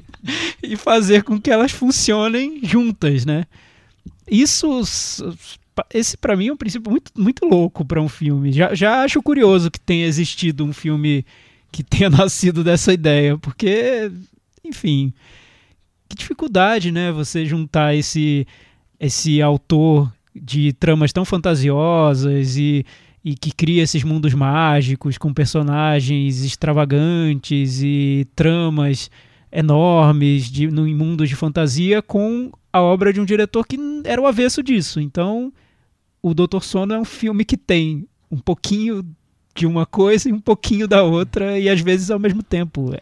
[LAUGHS] e fazer com que elas funcionem juntas, né? Isso esse para mim é um princípio muito, muito louco para um filme. Já, já acho curioso que tenha existido um filme que tenha [LAUGHS] nascido dessa ideia, porque, enfim, que dificuldade, né? Você juntar esse, esse autor de tramas tão fantasiosas e, e que cria esses mundos mágicos com personagens extravagantes e tramas enormes de, no mundos de fantasia com a obra de um diretor que era o avesso disso. Então, o Doutor Sono é um filme que tem um pouquinho de uma coisa e um pouquinho da outra, e às vezes ao mesmo tempo.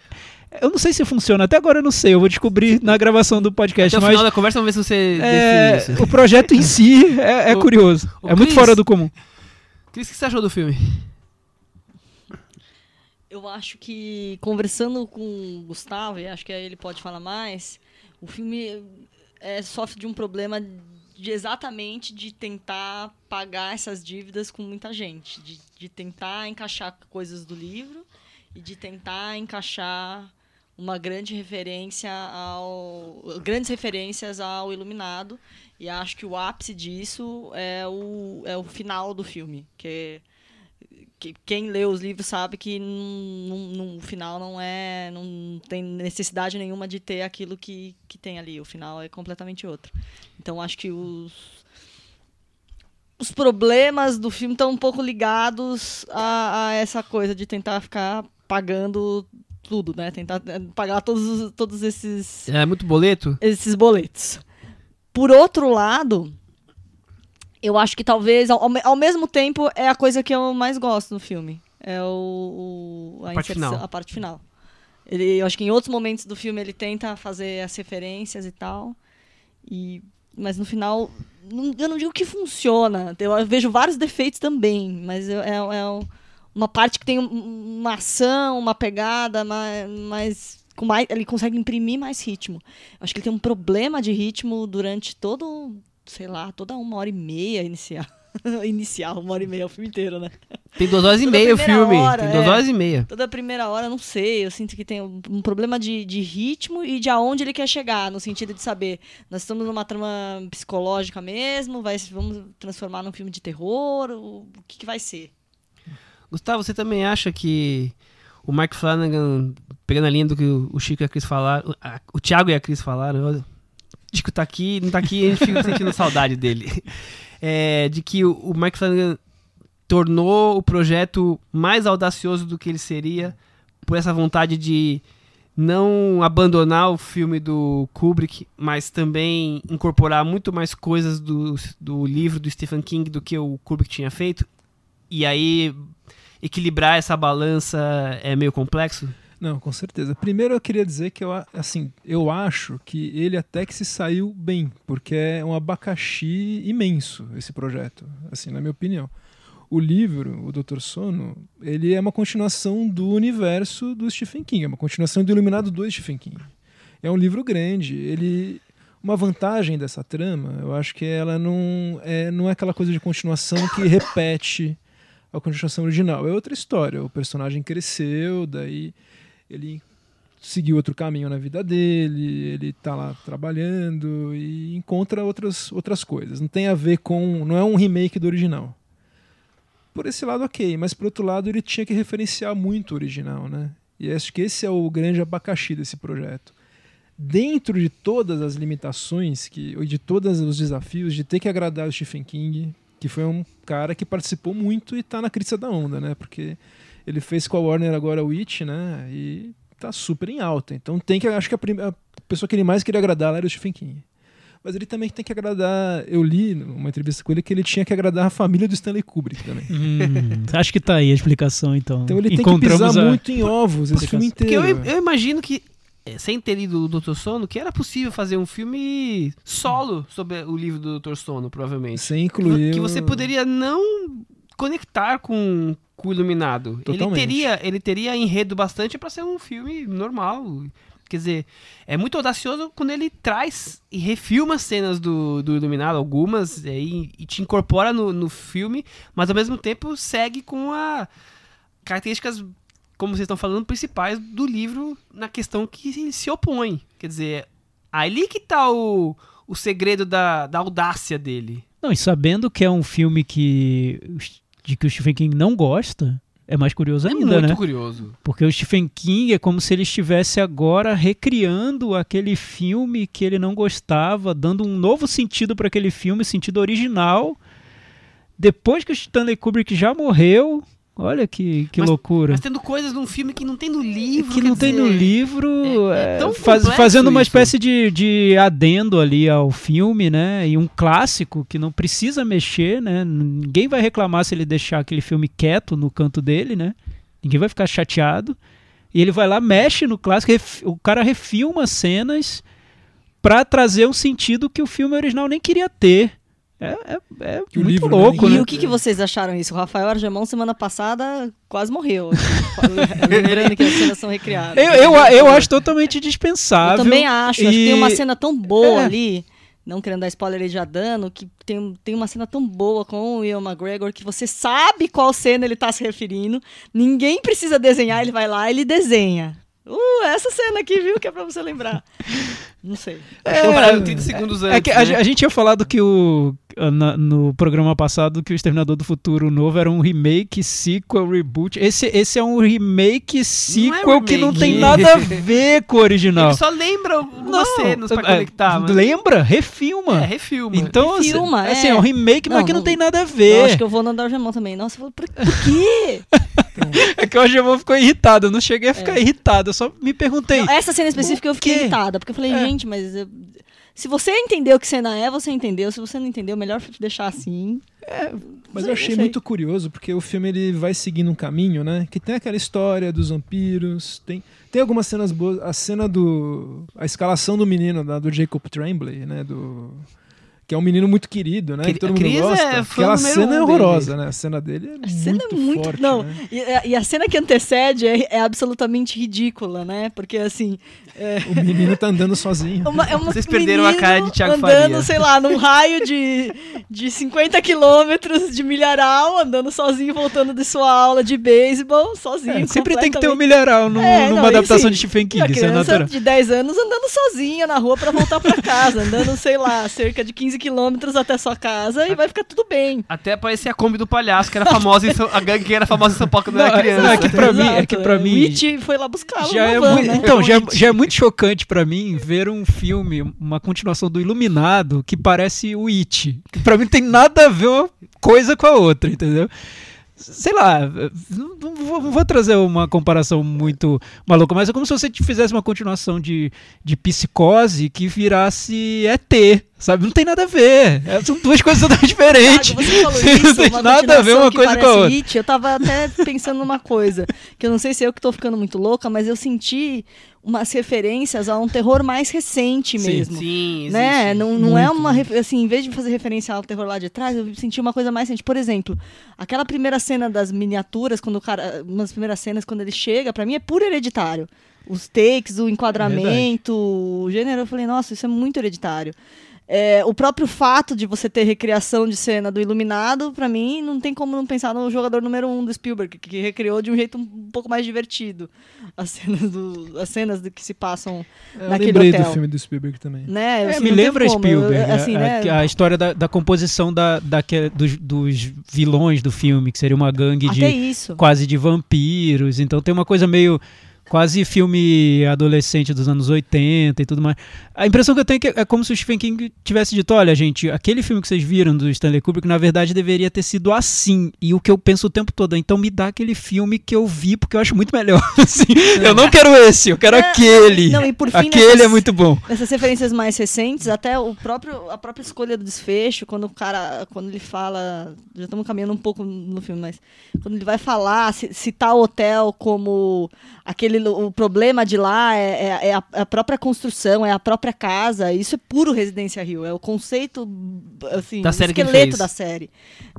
Eu não sei se funciona, até agora eu não sei, eu vou descobrir na gravação do podcast. Até o mas final da conversa, vamos ver se você é, define isso. o projeto em si é, é O- curioso. o é muito Chris- fora do comum. Cris, o que você achou do filme? Eu acho que, conversando com o Gustavo, e acho que aí ele pode falar mais, o filme é, sofre de um problema de exatamente de tentar pagar essas dívidas com muita gente, de, de tentar encaixar coisas do livro e de tentar encaixar uma grande referência ao grandes referências ao Iluminado e acho que o ápice disso é o, é o final do filme que que quem lê os livros sabe que no final não é não tem necessidade nenhuma de ter aquilo que, que tem ali o final é completamente outro. Então acho que os os problemas do filme estão um pouco ligados a, a essa coisa de tentar ficar pagando tudo né tentar eh, pagar todos os- todos esses É muito boleto? esses boletos. Por outro lado, eu acho que talvez, ao, ao me- ao mesmo tempo, é a coisa que eu mais gosto no filme. É o, o- A parte final. a parte final. Ele, eu acho que em outros momentos do filme ele tenta fazer as referências e tal. E, mas no final, não- eu não digo que funciona. Eu, eu vejo vários defeitos também, mas eu- é, é uma parte que tem um- uma ação, uma pegada, mais, mais, com mais, ele consegue imprimir mais ritmo. Acho que ele tem um problema de ritmo durante todo, sei lá, toda uma hora e meia inicial. [LAUGHS] inicial, uma hora e meia, o filme inteiro, né? Tem duas horas e meia o filme. hora, tem duas é. horas e meia. Toda a primeira hora, não sei, eu sinto que tem um, um problema de, de ritmo e de aonde ele quer chegar, no sentido de saber, nós estamos numa trama psicológica mesmo, vai, vamos transformar num filme de terror, o, o que, que vai ser? Gustavo, você também acha que o Mark Flanagan, pegando a linha do que o Chico e a Cris falaram, o- a- o Thiago e a Cris falaram, olha, o Chico tá aqui, não tá aqui, a gente fica sentindo [LAUGHS] saudade dele. É, de que o, o Mark Flanagan tornou o projeto mais audacioso do que ele seria por essa vontade de não abandonar o filme do Kubrick, mas também incorporar muito mais coisas do, do livro do Stephen King do que o Kubrick tinha feito. E aí equilibrar essa balança é meio complexo? Não, com certeza. Primeiro eu queria dizer que eu, assim, eu acho que ele até que se saiu bem, porque é um abacaxi imenso esse projeto, assim, na minha opinião. O livro, o Doutor Sono, ele é uma continuação do universo do Stephen King, é uma continuação do Iluminado do Stephen King. É um livro grande, ele uma vantagem dessa trama, eu acho que ela não é, não é aquela coisa de continuação que repete a continuação original. É outra história. O personagem cresceu, daí ele seguiu outro caminho na vida dele, ele tá lá trabalhando e encontra outras, outras coisas. Não tem a ver com. Não é um remake do original. Por esse lado, ok, mas por outro lado, ele tinha que referenciar muito o original, né? E acho que esse é o grande abacaxi desse projeto. Dentro de todas as limitações que, e de todos os desafios de ter que agradar o Stephen King, que foi um cara que participou muito e tá na crista da onda, né? Porque ele fez com a Warner agora o Witch, né? E tá super em alta. Então tem que. Acho que a, a pessoa que ele mais queria agradar lá era o Stephen King. Mas ele também tem que agradar. Eu li numa entrevista com ele que ele tinha que agradar a família do Stanley Kubrick também. Hum, acho que tá aí a explicação, então. Então ele tem que pisar a- muito em ovos esse filme Porque inteiro. eu, eu imagino que, sem ter lido o Doutor Sono, que era possível fazer um filme solo sobre o livro do Doutor Sono, provavelmente. Sem incluir. Que você poderia não conectar com, com o Iluminado. Ele Totalmente. teria, ele teria enredo bastante para ser um filme normal. Quer dizer, é muito audacioso quando ele traz e refilma cenas do, do Iluminado, algumas, é, e, e te incorpora no, no filme, mas ao mesmo tempo segue com a características, como vocês estão falando, principais do livro na questão que ele se opõe. Quer dizer, ali que tá o, o segredo da, da audácia dele. Não, e sabendo que é um filme que de que o Stephen King não gosta, é mais curioso É ainda, muito né? curioso. Porque o Stephen King é como se ele estivesse agora recriando aquele filme que ele não gostava, dando um novo sentido para aquele filme, sentido original. Depois que o Stanley Kubrick já morreu, olha que, que Mas- loucura. Mas tendo coisas num filme que não tem no livro. que não tem no dizer, livro, é- é é, faz- fazendo uma isso. espécie de, de adendo ali ao filme, né? E um clássico que não precisa mexer, né? Ninguém vai reclamar se ele deixar aquele filme quieto no canto dele, né? Ninguém vai ficar chateado. E ele vai lá, mexe no clássico, ref- o cara refilma cenas pra trazer um sentido que o filme original nem queria ter. É, é- é muito livro, né, louco, nem E né? o que, que vocês acharam isso? O Rafael Argemão, semana passada, quase morreu. [LAUGHS] Lembrando que as cenas são recriadas. Eu, eu, eu acho totalmente dispensável. Eu também acho. Acho que tem uma E- cena tão boa É. ali, não querendo dar spoiler aí já dando, que tem, tem uma cena tão boa com o Ian McGregor que você sabe qual cena ele tá se referindo. Ninguém precisa desenhar, ele vai lá e ele desenha. Uh, essa cena aqui, viu? Que é pra você lembrar. [LAUGHS] Não sei. Comparado 30 segundos antes. É que a, né? a gente tinha falado que o na- no programa passado que o Exterminador do Futuro novo era um remake, sequel, reboot. Esse, esse é um remake, sequel que não tem nada a [LAUGHS] ver com o original. Ele só lembra algumas cenas pra é, conectar. mas- Lembra? Refilma. É, refilma. Então, assim, Refilma, assim, é. é um remake, mas Não, que não, não- tem nada a Eu ver. acho que eu vou no Andar Gemão também. Nossa, eu falei, por, por quê? [LAUGHS] É que o Agemão ficou irritado. Eu não cheguei a ficar irritado, eu só me perguntei. Não, essa cena específica eu fiquei irritada, porque eu falei, É. gente, mas eu- se você entendeu que cena é, você entendeu. Se você não entendeu, melhor deixar assim. Mas Não eu achei muito curioso, porque o filme ele vai seguindo um caminho, né? Que tem aquela história dos vampiros, tem, tem algumas cenas boas. A cena do. A escalação do menino, da, do Jacob Tremblay, né? Do. Que é um menino muito querido, né? Que- Que todo a mundo Cris gosta. é Aquela cena é um horrorosa, né? A cena dele é A cena muito, é muito. forte. não, né? e, a- e a cena que antecede é, é absolutamente ridícula, né? Porque assim. O menino tá andando sozinho. Uma, é uma Vocês perderam a cara de Thiago andando, Faria. sei lá, num raio de, de 50 quilômetros de milharal, andando sozinho, voltando de sua aula de beisebol, sozinho. É, sempre tem que ter um milharal no- É, numa não, adaptação assim, de Stephen a King, é criança de 10 anos andando sozinha na rua pra voltar pra casa, andando, sei lá, cerca de 15 quilômetros até sua casa e vai ficar tudo bem. Até aparecer a Kombi do palhaço, que era famosa em São... a gangue que era famosa em São Paulo quando Não, era criança. não, é que pra mim- é que pra o mim- It foi lá buscá-lo Já é, van, mui- né? então, já, é- já é muito chocante pra mim ver um filme, uma continuação do Iluminado que parece o It. Que pra mim não tem nada a ver uma coisa com a outra, entendeu? Sei lá, não, não vou, não vou trazer uma comparação muito maluca, mas é como se você fizesse uma continuação de, de psicose que virasse ET, sabe? Não tem nada a ver. É, São duas coisas totalmente [LAUGHS] diferentes. Thiago, você falou [LAUGHS] Não isso, tem uma nada a ver uma coisa com a outra. Eu tava até pensando numa coisa, que eu não sei se eu que tô ficando muito louca, mas eu senti umas referências a um terror mais recente Sim, mesmo. Sim, né? existe. Não, não é uma assim, em vez de fazer referência ao terror lá de trás, eu senti uma coisa mais recente. Por exemplo, aquela primeira cena das miniaturas, quando o cara, umas primeiras cenas quando ele chega, pra mim é puro hereditário. Os takes, o enquadramento, o gênero, eu falei, nossa, isso é muito hereditário. É, o próprio fato de você ter recriação de cena do Iluminado, pra mim, não tem como não pensar no jogador número um do Spielberg, que, recriou de um jeito um pouco mais divertido as cenas, do, as cenas do que se passam Eu naquele lembrei hotel. do filme do Spielberg também. né? É, Assim, me lembra como, eu- Spielberg, assim, a, né? a- a história da, da composição da, daque- dos, dos vilões do filme, que seria uma gangue Até de isso. quase de vampiros, então tem uma coisa meio quase filme adolescente dos anos 80 e tudo mais. A impressão que eu tenho é que é como se o Stephen King tivesse dito, olha gente, aquele filme que vocês viram do Stanley Kubrick, na verdade deveria ter sido assim, e o que eu penso o tempo todo é, então me dá aquele filme que eu vi, porque eu acho muito melhor, [LAUGHS] assim, eu não quero esse, eu quero É, aquele, não, e por fim, aquele nessas- é muito bom. Essas referências mais recentes, até o próprio, a própria escolha do desfecho, quando o cara, quando ele fala, já estamos caminhando um pouco no filme, mas quando ele vai falar, ci- citar o hotel como aquele, o problema de lá é, é- é a, é a própria construção, é a própria casa, isso é puro Residência Rio, é o conceito, assim, Da o série que ele esqueleto da série.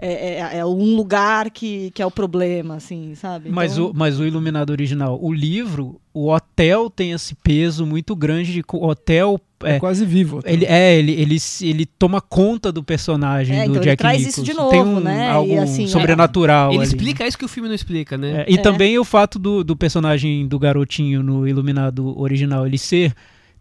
É, é- é um lugar que, que é o problema, assim, sabe? Mas, Então- o, mas o Iluminado original, o livro, o hotel tem esse peso muito grande de hotel É, é, quase vivo. tá? ele é ele, ele se- ele toma conta do personagem É, do então ele Jack traz Nicholson. isso de tem novo, um, né? E algo assim, é- sobrenatural Ele ali. explica isso que o filme não explica, né? É, e É. também o fato do, do personagem do garotinho no Iluminado original ele ser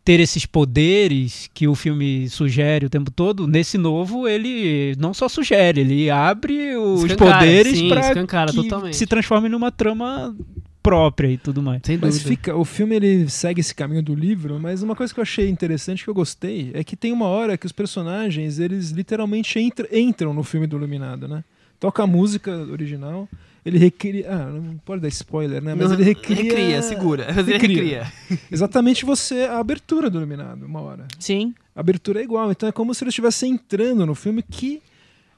ter esses poderes que o filme sugere o tempo todo, nesse novo ele não só sugere, ele abre os Escancara, poderes para que totalmente. se transforme numa trama própria e tudo mais. Sem Mas dúvida. fica, o filme ele segue esse caminho do livro, mas uma coisa que eu achei interessante, que eu gostei, é que tem uma hora que os personagens, eles literalmente entra- entram no filme do Iluminado, né? Toca a música original, ele recria... Ah, não pode dar spoiler, né? Mas Não, ele recria... Recria, segura. Ele Recria. recria. [LAUGHS] Exatamente você, a abertura do Iluminado, uma hora. Sim. A abertura é igual, então é como se ele estivesse entrando no filme que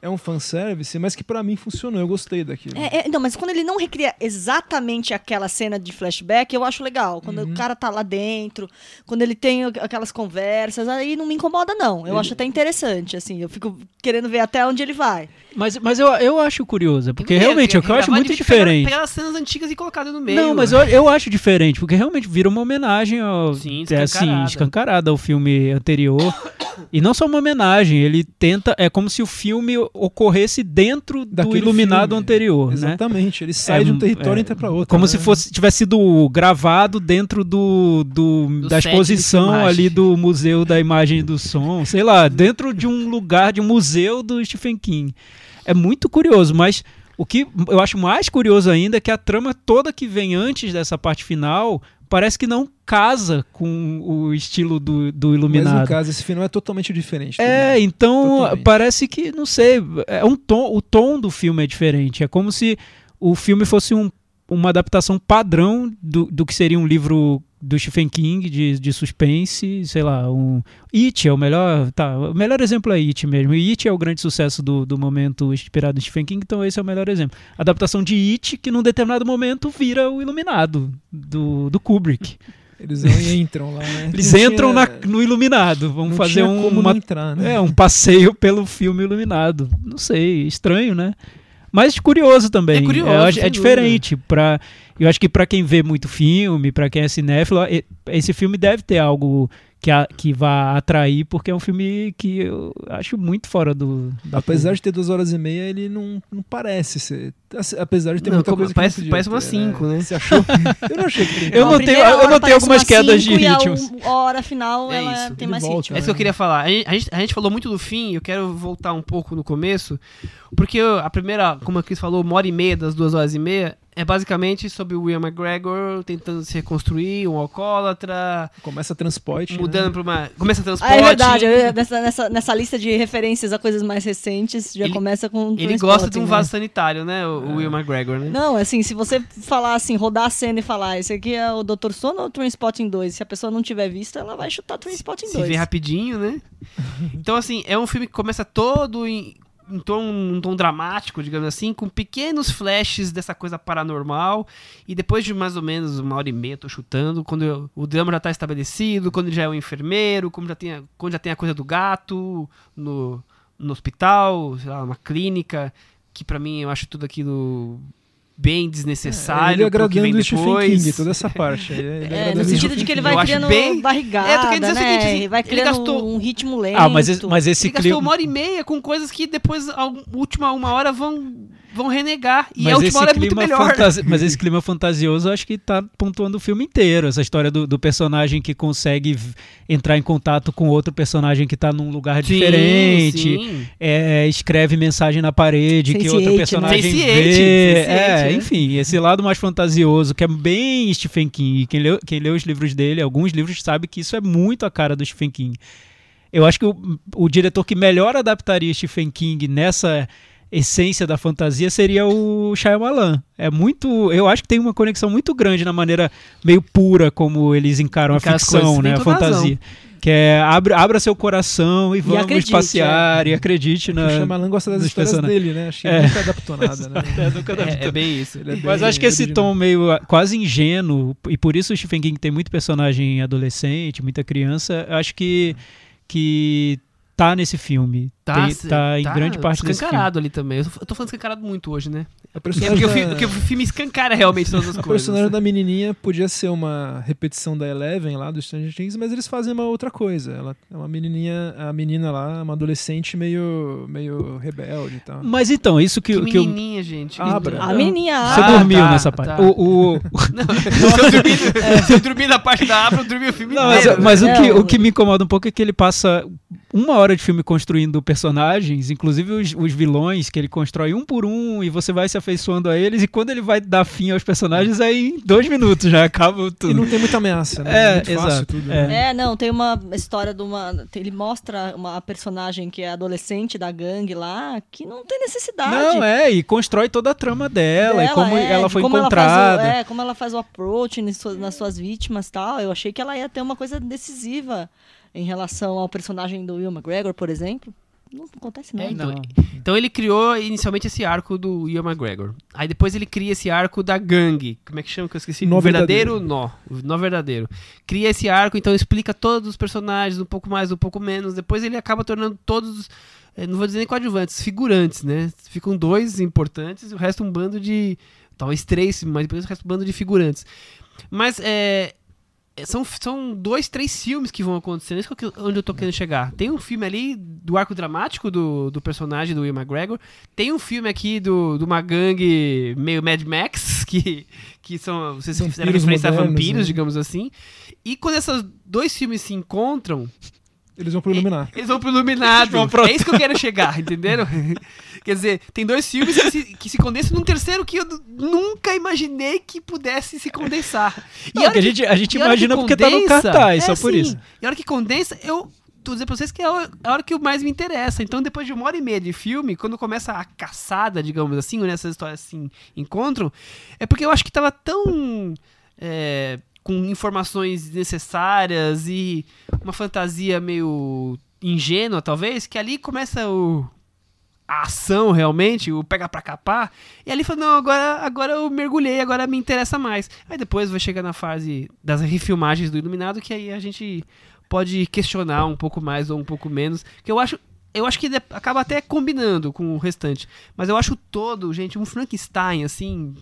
é um fanservice, mas que pra mim funcionou, eu gostei daquilo. É, é, não, mas quando ele não recria exatamente aquela cena de flashback, eu acho legal. Quando Uhum. o cara tá lá dentro, quando ele tem aqu- aquelas conversas, aí não me incomoda, não. Eu acho até interessante, assim. Eu fico querendo ver até onde ele vai. Mas, mas eu, eu acho curioso, porque É, realmente é o que eu acho muito de pegar- diferente. Pegar as cenas antigas e colocar no meio. Não, mas eu, eu acho diferente, porque realmente vira uma homenagem ao, Sim, é, assim, escancarada. escancarada ao filme anterior. [COUGHS] e não só uma homenagem, ele tenta. É como se o filme ocorresse dentro do Daquele iluminado filme. anterior, né? Exatamente, ele sai É, de um território é, e entra pra outro. Como né? se fosse tivesse sido gravado dentro do, do, Do da exposição ali do Museu da Imagem e do Som, sei lá, dentro de um lugar, de um museu do Stephen King. É muito curioso, mas o que eu acho mais curioso ainda é que a trama toda que vem antes dessa parte final parece que não casa com o estilo do, do Mas Iluminado. no caso, esse final é totalmente diferente. É, também. então Totalmente. parece que, não sei, é um tom, o tom do filme é diferente. É como se o filme fosse um- uma adaptação padrão do, do que seria um livro do Stephen King de, de suspense, sei lá, um It é o melhor, tá, o melhor exemplo é It mesmo. E It é o grande sucesso do, do momento inspirado em Stephen King, então esse é o melhor exemplo. Adaptação de It que num determinado momento vira o Iluminado do, do Kubrick. Eles entram lá, né? [LAUGHS] Eles Não entram tinha- na- no Iluminado, vamos fazer um, como uma entrar, né? é, um passeio pelo filme iluminado. Não sei, estranho, né? Mas curioso também. É curioso, é sem diferente. Pra, eu acho que pra quem vê muito filme, pra quem é cinéfilo, esse filme deve ter algo que, a- que vá atrair, porque é um filme que eu acho muito fora do. Da Apesar curva. de ter duas horas e meia, ele não, não parece ser. assim, Apesar de ter Não, muita como- coisa que parece- não podia parece umas cinco, né? Você achou? [LAUGHS] Eu não achei que tem. Eu A notei- primeira eu notei parece algumas umas quedas de a ritmos. um- hora final É ela isso, tem mais volta, ritmo. É isso que eu queria falar. A gente, a gente- a falou muito do fim, eu quero voltar um pouco no começo, porque a primeira, como a Cris falou, uma hora e meia das duas horas e meia, é basicamente sobre o William McGregor tentando se reconstruir, um alcoólatra, Começa transporte. mudando né? pra uma. Começa a transporte. Ah, é verdade. eu- nessa, nessa, nessa lista de referências a coisas mais recentes, já Ele- começa com Ele gosta de um né? vaso sanitário, né? O, o Will McGregor, né? Não, assim, se você falar assim, rodar a cena e falar, esse aqui é o Dr. Sono ou o Trainspotting 2? Se a pessoa não tiver visto, ela vai chutar Trainspotting Se 2. vê rapidinho, né? Então, assim, é um filme que começa todo em, em tom, um tom dramático, digamos assim, com pequenos flashes dessa coisa paranormal. E depois de mais ou menos uma hora e meia, tô chutando, quando eu- o drama já tá estabelecido, quando já é um enfermeiro, quando já tem, a- quando já tem a coisa do gato no, no hospital, sei lá, uma clínica, que pra mim eu acho tudo aquilo bem desnecessário. ele pro que vem agradando o Stephen depois. King, toda essa parte. Ele É, agradando no o sentido Stephen de que ele. Eu vai acho criando bem- barrigada, É, eu tô querendo dizer o né? seguinte, assim, E vai ele criando gastou- um ritmo lento. Ah, mas, mas esse Ele gastou clima. uma hora e meia com coisas que depois, a última uma hora, vão, vão renegar. E a Mas última esse, hora é muito melhor. fantasi- mas esse clima fantasioso eu acho que tá pontuando o filme inteiro. Essa história do, do personagem que consegue entrar em contato com outro personagem que tá num lugar Sim, diferente. sim. é, escreve mensagem na parede que Sense8, outro né? personagem Sense8, vê. Sense8, é, né? enfim, esse lado mais fantasioso, que é bem Stephen King. Quem leu, quem leu os livros dele, alguns livros, sabe que isso é muito a cara do Stephen King. Eu acho que o, o diretor que melhor adaptaria Stephen King nessa essência da fantasia seria o Shyamalan. É muito, eu acho que tem uma conexão muito grande na maneira meio pura como eles encaram Encara a ficção, né, a toda razão. fantasia. Que é abra, abra seu coração e vamos acredite, passear e acredite na O Shyamalan gosta das histórias personagens. dele, né? Acho que É. ele nunca adaptou nada, né? [LAUGHS] É, nunca É, é bem isso. Ele é Mas bem acho que esse tom meio ah, quase ingênuo, e por isso o Stephen King tem muito personagem adolescente, muita criança, acho que, que tá nesse filme. Tá, Tem- tá em grande parte desse filme. escancarado ali também. Eu tô- eu falando escancarado muito hoje, né? A É personagem, porque, o da, porque o filme escancara realmente todas as [LAUGHS] a coisas. personagem da menininha podia ser uma repetição da Eleven lá do Stranger Things, mas eles fazem uma outra coisa. Ela é uma menininha, a menina lá, uma adolescente meio, meio rebelde e tal. Mas então, isso que, Que que eu. menininha, gente. Abra. A menininha Você Ah, dormiu tá, nessa parte. tá. O, o- [LAUGHS] Não, se, eu dormir, se eu dormir na parte da Abra, eu dormi o filme Não, mas, inteiro. mas o, É, que, o- o que me incomoda um pouco é que ele passa uma hora de filme construindo personagens, inclusive os, os vilões, que ele constrói um por um e você vai se afeiçoando a eles, e quando ele vai dar fim aos personagens, aí em dois minutos já acaba E tudo. não tem muita ameaça, né? É, Muito fácil exato, tudo. é. né? É, não, tem uma história de uma. Ele mostra uma personagem que é adolescente da gangue lá, que não tem necessidade. Não, é, e constrói toda a trama dela, e como é, ela de foi como encontrada. Ela faz o, é, como ela faz o approach nas suas, nas suas vítimas e tal. Eu achei que ela ia ter uma coisa decisiva em relação ao personagem do Will McGregor, por exemplo. Não acontece nada. É, então, Não. então ele criou inicialmente esse arco do Ian McGregor. Aí depois ele cria esse arco da gangue. Como é que chama que eu esqueci? Nó O verdadeiro, nó. Nó verdadeiro. Cria esse arco, então explica todos os personagens, um pouco mais, um pouco menos. Depois ele acaba tornando todos, os, eh, não vou dizer nem coadjuvantes, figurantes, né? Ficam dois importantes e o resto um bando de... Talvez três, mas depois o resto um bando de figurantes. Mas é, são, são dois, três filmes que vão acontecendo. Isso que eu- onde eu tô querendo chegar. Tem um filme ali do arco dramático do, do personagem do Will McGregor. Tem um filme aqui do, de uma gangue meio Mad Max, [LAUGHS] que, que são. Vocês Vampiros fizeram referência a vampiros, né? digamos assim. E quando esses dois filmes se encontram, Eles vão pro iluminar. eles vão pro iluminado. Vão pro- É isso que eu quero chegar, entenderam? [LAUGHS] Quer dizer, tem dois filmes que se, que se condensam num terceiro que eu nunca imaginei que pudesse se condensar. E Não, a que a gente, a gente e imagina porque tá no condensa, cartaz, é, só por sim. isso. E a hora que condensa, eu tô dizendo pra vocês que é a hora que mais me interessa. Então, depois de uma hora e meia de filme, quando começa a caçada, digamos assim, onde essas histórias se encontram, é porque eu acho que tava tão. é, com informações necessárias e uma fantasia meio ingênua, talvez, que ali começa o. A ação realmente, o pega pra capar, e ali fala, não, agora, agora eu mergulhei, agora me interessa mais. Aí depois vai chegar na fase das refilmagens do Iluminado, que aí a gente pode questionar um pouco mais ou um pouco menos. Que eu acho. Eu acho que acaba até combinando com o restante. Mas eu acho o todo, gente, um Frankenstein, assim,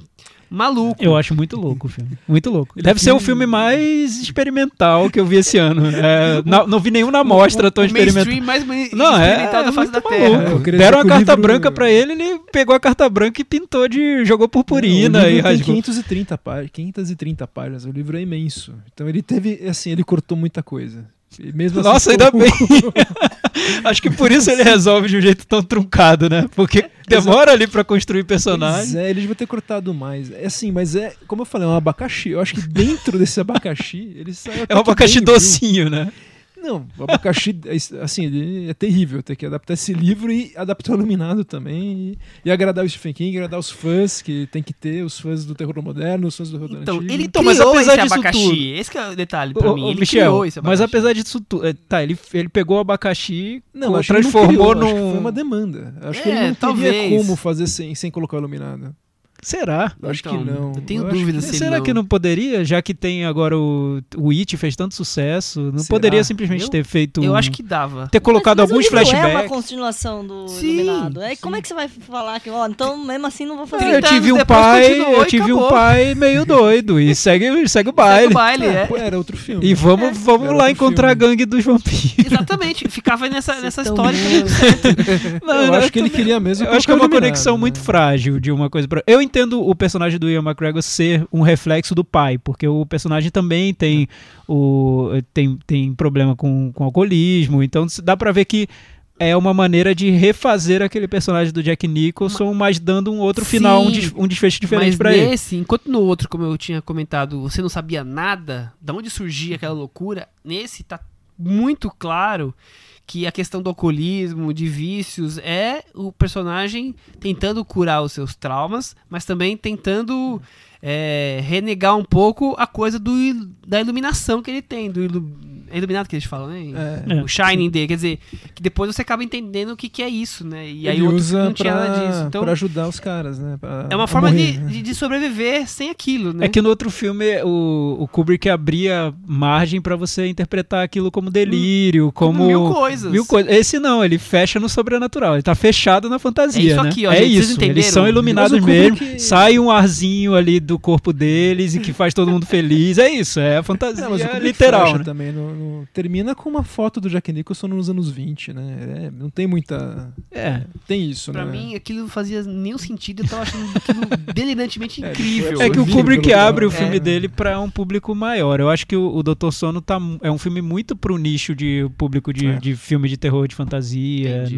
maluco. Eu acho muito louco o filme. Muito louco. Deve ser o filme- mais experimental que eu vi esse ano. É, [LAUGHS] não, não vi nenhum na mostra tão o experimental. mais ma- Não, é, experimental da face da. Terra. Deram a carta livro- branca pra ele, ele pegou a carta branca e pintou de. jogou purpurina o e livro tem rasgou. 530 páginas, 530 páginas. O livro é imenso. Então ele teve, assim, ele cortou muita coisa. E mesmo assim, Nossa, ficou- ainda bem. [LAUGHS] [LAUGHS] Acho que por isso ele resolve de um jeito tão truncado, né? Porque demora ali pra construir Pois personagem. é, eles vão ter cortado mais. É assim, mas é, como eu falei, é um abacaxi. Eu acho que dentro desse abacaxi, ele saiu É um abacaxi bem, viu? docinho, né? Não, o abacaxi, é- assim, ele é terrível ter que adaptar esse livro e adaptar o Iluminado também. E, e agradar o Stephen King, agradar os fãs, que tem que ter, os fãs do terror moderno, os fãs do terror Então, antigo. ele Então, mas apesar esse disso abacaxi. tudo- Esse que é o detalhe pra Ô, mim. ô, Ele Michel, criou esse mas abacaxi. apesar disso tudo. é, Tá, ele, ele pegou o abacaxi, Não, que ele não transformou criou, que num. foi uma demanda. Acho que É, ele não talvez. teria como fazer sem, sem colocar o Iluminado. Será? Eu acho Então, que não. eu tenho acho dúvida que- se- Será não. que não poderia, já que tem agora o, o It fez tanto sucesso, não Será? poderia simplesmente Eu- ter feito. Eu um- acho que dava. ter colocado Mas- mas alguns livro É uma flashbacks. continuação do Sim, Iluminado. É, como sim. é que você vai falar que, ó, então mesmo assim não vou fazer? eu 30 tive um pai, eu tive um pai meio doido e segue, segue o Segue baile. o baile, é. Pô, Era outro filme. E vamos, vamos Era lá encontrar a filme. gangue dos vampiros. Exatamente. Ficava nessa, Vocês nessa história. Não, eu não, acho que ele queria mesmo. Eu acho que é uma conexão né? muito frágil de uma coisa para. Eu entendo o personagem do Ian McGregor ser um reflexo do pai, porque o personagem também tem o tem, tem problema com, com alcoolismo, então dá pra ver que é uma maneira de refazer aquele personagem do Jack Nicholson, mas dando um outro final, um, Sim. des- um desfecho diferente Mas pra ele. nesse, enquanto no outro, como eu tinha comentado, você não sabia nada, de onde surgia aquela loucura, nesse tá muito claro que a questão do alcoolismo, de vícios, é o personagem tentando curar os seus traumas, mas também tentando é, renegar um pouco a coisa do, da iluminação que ele tem, do É iluminado que eles falam, né? É. O Shining Day, quer dizer, que depois você acaba entendendo o que, que é isso, né? E aí Ele o outro usa não tinha pra, nada disso. Então, pra ajudar os caras, né? pra- é uma forma morrer, de, né? de, de sobreviver sem aquilo, né? É que no outro filme o, o Kubrick abria margem pra você interpretar aquilo como delírio, como. Como mil coisas. Mil coisas. Esse não, ele fecha no sobrenatural. Ele tá fechado na fantasia, É isso né? aqui, ó, é gente, isso. Eles são iluminados mesmo. Kubrick- Sai um arzinho ali do corpo deles e que faz todo mundo feliz. É isso, é a fantasia É, mas o Kubrick literal, fecha né? também no- no- termina com uma foto do Jack Nicholson nos anos 20, né? É, não tem muita. É. Tem isso, Pra né? mim, aquilo não fazia nenhum sentido. Eu tava achando aquilo [LAUGHS] delirantemente É, incrível. É que o Kubrick abre o filme É. dele pra um público maior. Eu acho que o, o Doutor Sono tá, é um filme muito pro nicho de público de, É. de filme de terror, de fantasia. Entendi.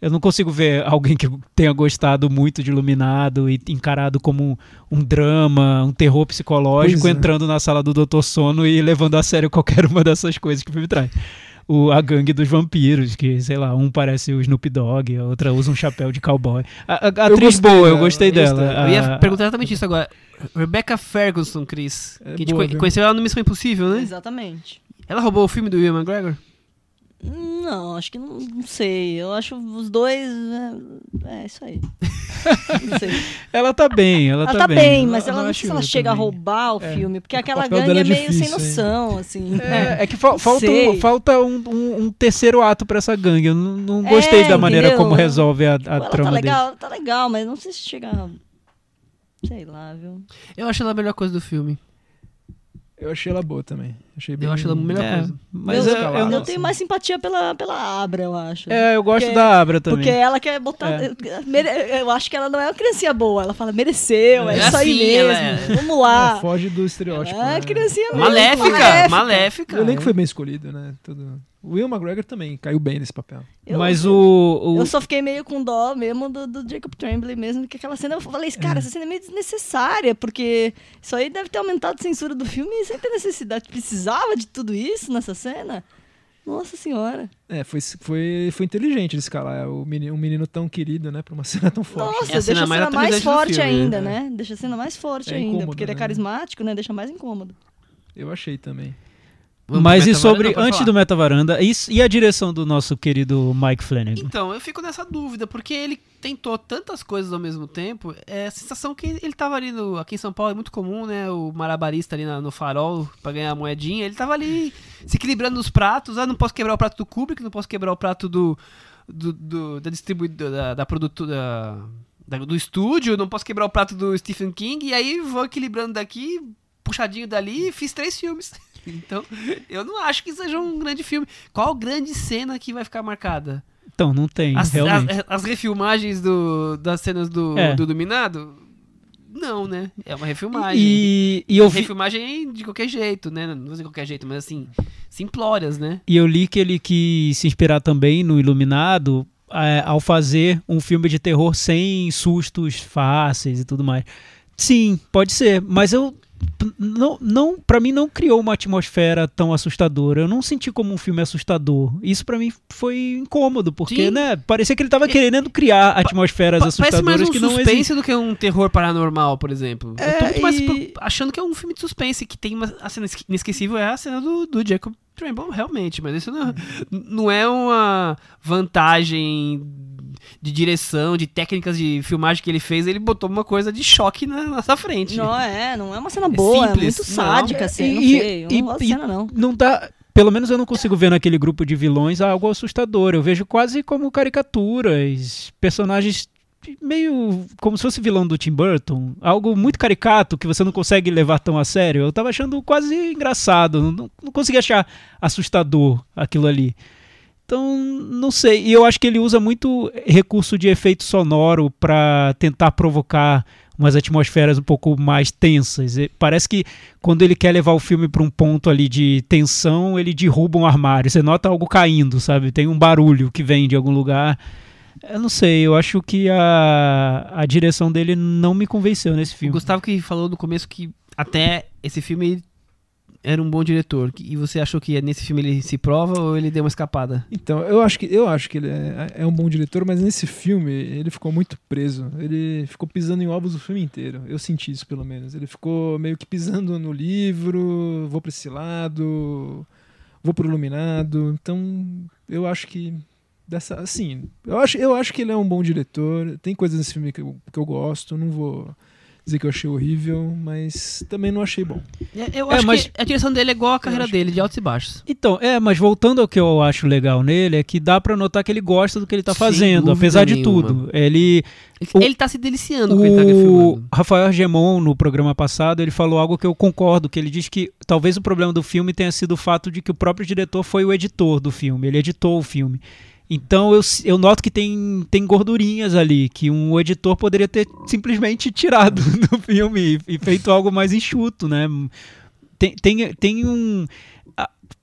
Eu não consigo ver alguém que tenha gostado muito de Iluminado e encarado como um, um drama, um terror psicológico, é. entrando na sala do Doutor Sono e levando a sério qualquer uma dessas coisas que o filme traz. O, a gangue dos vampiros, que, sei lá, um parece o Snoop Dogg, a outra usa um chapéu de cowboy. A, a- a Eu atriz gostei boa, eu gostei eu dela. gostei. Eu ia A- perguntar exatamente isso agora. Rebecca Ferguson, Chris. É que a gente boa, conhe- viu? conheceu ela no Missão Impossível, né? Exatamente. Ela roubou o filme do Will McGregor? Não, acho que não, não sei. Eu acho os dois. É, é isso aí. [LAUGHS] não sei. Ela tá bem, ela, Ela tá, tá bem, Eu mas ela não sei se ela chega também. a roubar o É. filme, porque O aquela gangue é é meio sem difícil, hein? noção, assim. É, é [LAUGHS] que fal- falta, um, falta um, um- um terceiro ato pra essa gangue. Eu não, não gostei É, da maneira entendeu? como resolve a, a ela tá trama legal, dele. tá legal, mas não sei se chega. a- Sei lá, viu? Eu acho ela a melhor coisa do filme. Eu achei ela boa também. Achei bem... Eu acho ela a melhor É, coisa. mas eu, eu, eu eu não- tenho mais simpatia pela, pela Abra, eu acho. É, eu gosto Porque- da Abra também. Porque ela quer botar. É. Eu acho que ela não é uma criancinha boa. Ela fala, mereceu, é, É isso aí assim, mesmo. ela é. Vamos lá. foge do estereótipo. é né? criancinha mesmo. Maléfica! Maléfica! O elenco foi bem escolhido, né? Tudo... O Will McGregor também caiu bem nesse papel. Eu- mas o. o- Eu só fiquei meio com dó mesmo do, do Jacob Tremblay mesmo, que aquela cena eu falei, cara, essa cena é meio desnecessária, porque isso aí deve ter aumentado a censura do filme sem ter necessidade. Precisava de tudo isso nessa cena? Nossa senhora. É, foi, foi, foi inteligente ele escalar o menino, um menino tão querido, né? Pra uma [LAUGHS] cena tão forte. Nossa, É a deixa a mais cena mais do forte filme, ainda, né? né? Deixa a cena mais forte É ainda, incômodo, porque ele é né? carismático, né? Deixa mais incômodo. Eu achei também. Mas e sobre. Antes falar. do Meta Varanda, e, e a direção do nosso querido Mike Flanagan? Então, eu fico nessa dúvida, porque ele tentou tantas coisas ao mesmo tempo. É a sensação que ele tava ali no, aqui em São Paulo, é muito comum, né? O marabarista ali na- no farol pra ganhar a moedinha. Ele tava ali se equilibrando nos pratos. Ah, não posso quebrar o prato do Kubrick, não posso quebrar o prato do, do, do- da distribuidora, da, da produtora, da- do estúdio, não posso quebrar o prato do Stephen King. E aí vou equilibrando daqui, puxadinho dali e fiz três filmes. Então, eu não acho que seja um grande filme. Qual grande cena que vai ficar marcada? Então, não tem, As, as- as refilmagens do, das cenas do, É. do Dominado? Não, né? É uma refilmagem. E, e eu vi, Refilmagem de qualquer jeito, né? Não de qualquer jeito, mas assim, simplórias, né? E eu li que ele quis se inspirar também no Iluminado é, ao fazer um filme de terror sem sustos fáceis e tudo mais. Sim, pode ser, mas eu não, não para mim não criou uma atmosfera tão assustadora. Eu não senti como um filme assustador. Isso pra mim foi incômodo, porque Sim. né, parecia que ele tava querendo criar atmosferas Pa- Parece mais assustadoras um que não suspense existem. do que um terror paranormal, por exemplo. eu tô É, muito mais e- achando que é um filme de suspense, que tem uma a cena esque- inesquecível é a cena do, do Jacob Tremble, realmente, mas isso não, não é uma vantagem de direção, de técnicas de filmagem que ele fez, ele botou uma coisa de choque na nossa frente. Não é, não é uma cena boa, é, simples, muito não. sádica, assim, não E- sei. Eu e- não gosto e- cena, não. não dá. Pelo menos eu não consigo ver naquele grupo de vilões algo assustador. Eu vejo quase como caricaturas, personagens meio como se fosse vilão do Tim Burton, algo muito caricato que você não consegue levar tão a sério. Eu tava achando quase engraçado, não, não consegui achar assustador aquilo ali. Então, não sei. E eu acho que ele usa muito recurso de efeito sonoro para tentar provocar umas atmosferas um pouco mais tensas. E Parece que quando ele quer levar o filme para um ponto ali de tensão, ele derruba um armário. Você nota algo caindo, sabe? Tem um barulho que vem de algum lugar. Eu não sei, eu acho que a, a direção dele não me convenceu nesse O filme. Gustavo que falou no começo que até esse filme era um bom diretor. E você achou que nesse filme ele se prova ou ele deu uma escapada? Então, eu acho que, eu acho que ele é, é um bom diretor, mas nesse filme ele ficou muito preso. Ele ficou pisando em ovos o filme inteiro. Eu senti isso, pelo menos. Ele ficou meio que pisando no livro, vou pra esse lado. vou pro Iluminado. Então, eu acho que dessa, assim, eu acho, eu acho que ele é um bom diretor. Tem coisas nesse filme que eu, que eu gosto, não vou dizer que eu achei horrível, mas também não achei bom. É, Eu É, acho mas- que a direção dele é igual a carreira dele, de altos e baixos. Então, é, mas voltando ao que eu acho legal nele, é que dá pra notar que ele gosta do que ele tá Sem fazendo, apesar de nenhuma. tudo. Ele, Ele, O- ele tá se deliciando com o que ele tá filmando. Rafael Argemon, no programa passado, ele falou algo que eu concordo, que ele diz que talvez o problema do filme tenha sido o fato de que o próprio diretor foi o editor do filme, ele editou o filme. Então eu, eu noto que tem, tem gordurinhas ali, que um editor poderia ter simplesmente tirado [LAUGHS] do filme e, feito algo mais enxuto, né? Tem, tem, tem um.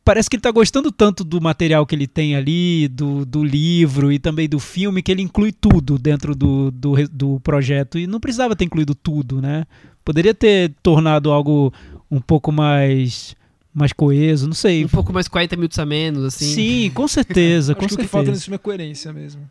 Parece que ele tá gostando tanto do material que ele tem ali, do, do livro e também do filme, que ele inclui tudo dentro do, do, do projeto. E não precisava ter incluído tudo, né? Poderia ter tornado algo um pouco mais, mais coeso, não sei. Um pouco mais 40 minutos a menos, assim. Sim, com certeza, [LAUGHS] acho com que o que certeza. falta nesse filme é coerência mesmo.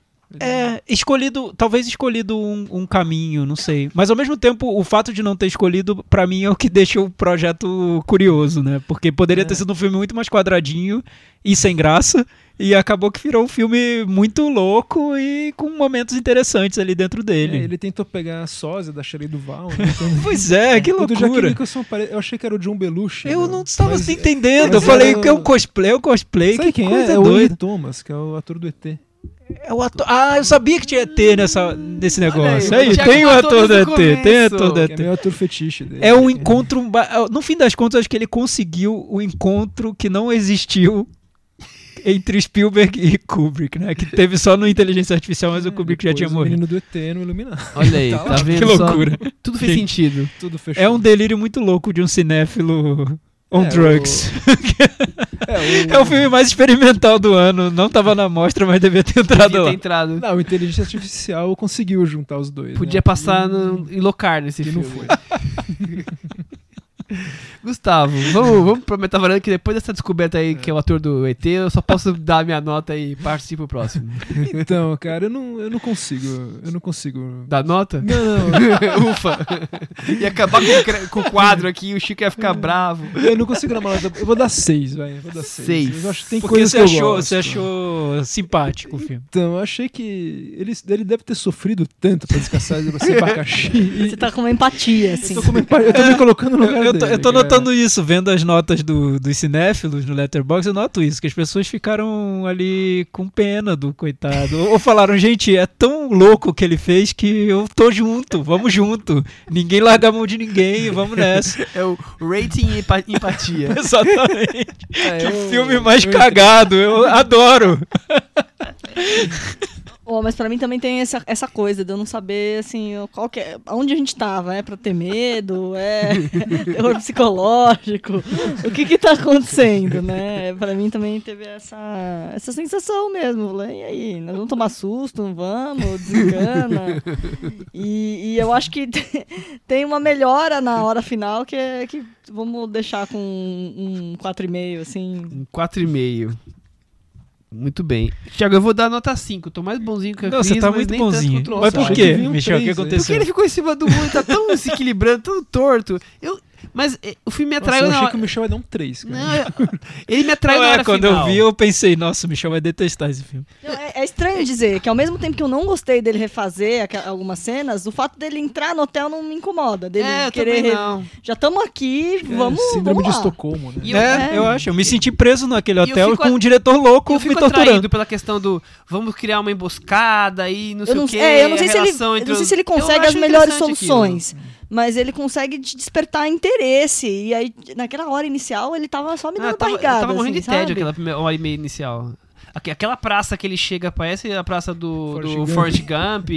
É, escolhido, talvez escolhido um, um caminho, não sei. Mas ao mesmo tempo, o fato de não ter escolhido, pra mim, é o que [LAUGHS] deixa o projeto curioso, né? Porque poderia É. ter sido um filme muito mais quadradinho e sem graça. E acabou que virou um filme muito louco e com momentos interessantes ali dentro dele. É, ele tentou pegar a sósia da Shelley Duval, né? Então, [LAUGHS] Pois é, que o do Jack loucura. Nicholson eu achei que era o John Belushi. Eu né? não estava Mas- entendendo. Eu falei era- que é um cosplay, é um cosplay. Sabe que quem coisa é? É o. Lee Thomas, que é o ator do ET. É o ator... Ah, eu sabia que tinha ET nessa, nesse negócio. aí, Aí, o tem o ator do ET, o tem o começo, ator do Que ET. é meu ator fetiche dele. É um encontro. No fim das contas, acho que ele conseguiu o encontro que não existiu entre Spielberg e Kubrick, né? Que teve só no Inteligência Artificial, mas o Kubrick já tinha o morrido. menino do ET no Iluminado. Olha aí, [LAUGHS] Tá tá, vendo Que só? loucura. Tudo fez Gente. sentido. Tudo fechado. É um delírio muito louco de um cinéfilo on É, drugs. [LAUGHS] É, É o filme mais experimental do ano. Não tava na mostra, mas devia ter entrado Devia ter lá. entrado. Não, o Inteligência Artificial conseguiu juntar os dois. Podia né? passar no, em locar nesse E filme. não foi. [LAUGHS] Gustavo, vamos, vamos pro Metavaranda que depois dessa descoberta aí que é o ator do ET, eu só posso dar a minha nota e partir pro próximo. Então, cara, eu não, eu não consigo. Eu não consigo. Dá nota? Não, não. [LAUGHS] Ufa! Ia acabar com, com o quadro aqui o Chico ia ficar bravo. Eu não consigo dar uma nota. Eu vou dar seis, vai. Eu vou dar seis. Seis. Eu acho que tem Porque coisas você que eu achou, gosto. você achou simpático o filme. Então, eu achei que ele, ele deve ter sofrido tanto pra descansar esse abacaxi. E Você tá com uma empatia, assim. eu, tô com uma- eu tô me colocando no Eu, lugar eu tô, eu tô notando isso, vendo as notas do, dos cinéfilos no Letterboxd, eu noto isso, que as pessoas ficaram ali com pena do coitado. Ou, falaram, gente, é tão louco o que ele fez que eu tô junto, vamos junto. Ninguém larga a mão de ninguém, vamos nessa. [LAUGHS] É o rating e empa- empatia. [LAUGHS] Exatamente. É, que eu- filme mais eu- cagado, eu adoro. [LAUGHS] Oh, mas pra mim também tem essa, essa coisa de eu não saber, assim, qual que é, onde a gente tava. É pra ter medo? É [LAUGHS] terror psicológico? O que que tá acontecendo, né? Pra mim também teve essa, essa sensação mesmo. E aí, nós vamos tomar susto? Não vamos? Desencana? [LAUGHS] E, e eu acho que tem uma melhora na hora final que é que vamos deixar com um, um 4,5, assim. Um 4,5. Muito bem. Tiago, eu vou dar nota 5. Tô mais bonzinho que a Não, Cris, você tá muito bonzinho. Mas por quê, um Michel? O que três aí. Porque aconteceu? ele ficou em cima do muro, tá tão [LAUGHS] se equilibrando, tão torto. Eu, mas eh, o filme me Nossa, atraiu eu na achei hora. que o Michel ia dar um 3, cara. Não, eu- ele me [LAUGHS] atraiu Não na é, hora quando final. eu vi, eu pensei, nossa, o Michel vai detestar esse filme. Não, é, é estranho dizer que ao mesmo tempo que eu não gostei dele refazer algumas cenas, o fato dele entrar no hotel não me incomoda. Dele É, eu querer. Já estamos aqui, vamos. É, Síndrome vamos de lá. Estocolmo, né? E eu- é, é. eu acho. Eu me senti preso naquele eu hotel com a- um diretor louco Eu me fico torturando. atraído pela questão do vamos criar uma emboscada e não sei Eu não, o que. é, eu não sei se ele, eu não sei se ele consegue as melhores soluções, Aquilo. Mas ele consegue te despertar interesse. E aí, naquela hora inicial, ele tava só me dando Ah, tava, eu barrigada. tava morrendo assim, de tédio sabe? aquela primeira hora e meia inicial. Aque- Aquela praça que ele chega parece a praça do, Forrest do Gump. Forrest Gump.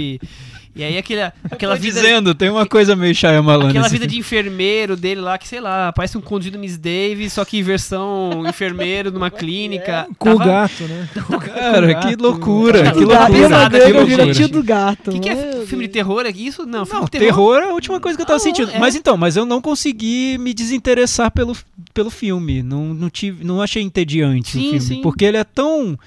E aí aquele, aquela Tô vida. dizendo, tem uma coisa meio Shyamalan Aquela vida filme. de enfermeiro dele lá, que sei lá, parece um conduzido Miss Davis, só que versão [LAUGHS] enfermeiro numa clínica. Com o gato, né? [LAUGHS] Cara, que loucura, que gato, loucura. na que loucura. tio do gato. O que, que é filme de terror? É isso? Não, filme Não, de terror. terror é a última coisa que eu tava Não, sentindo. é. Mas então, mas eu não consegui me desinteressar pelo, pelo filme. Não, não, tive, não achei entediante Sim, o filme. sim. Porque ele é tão.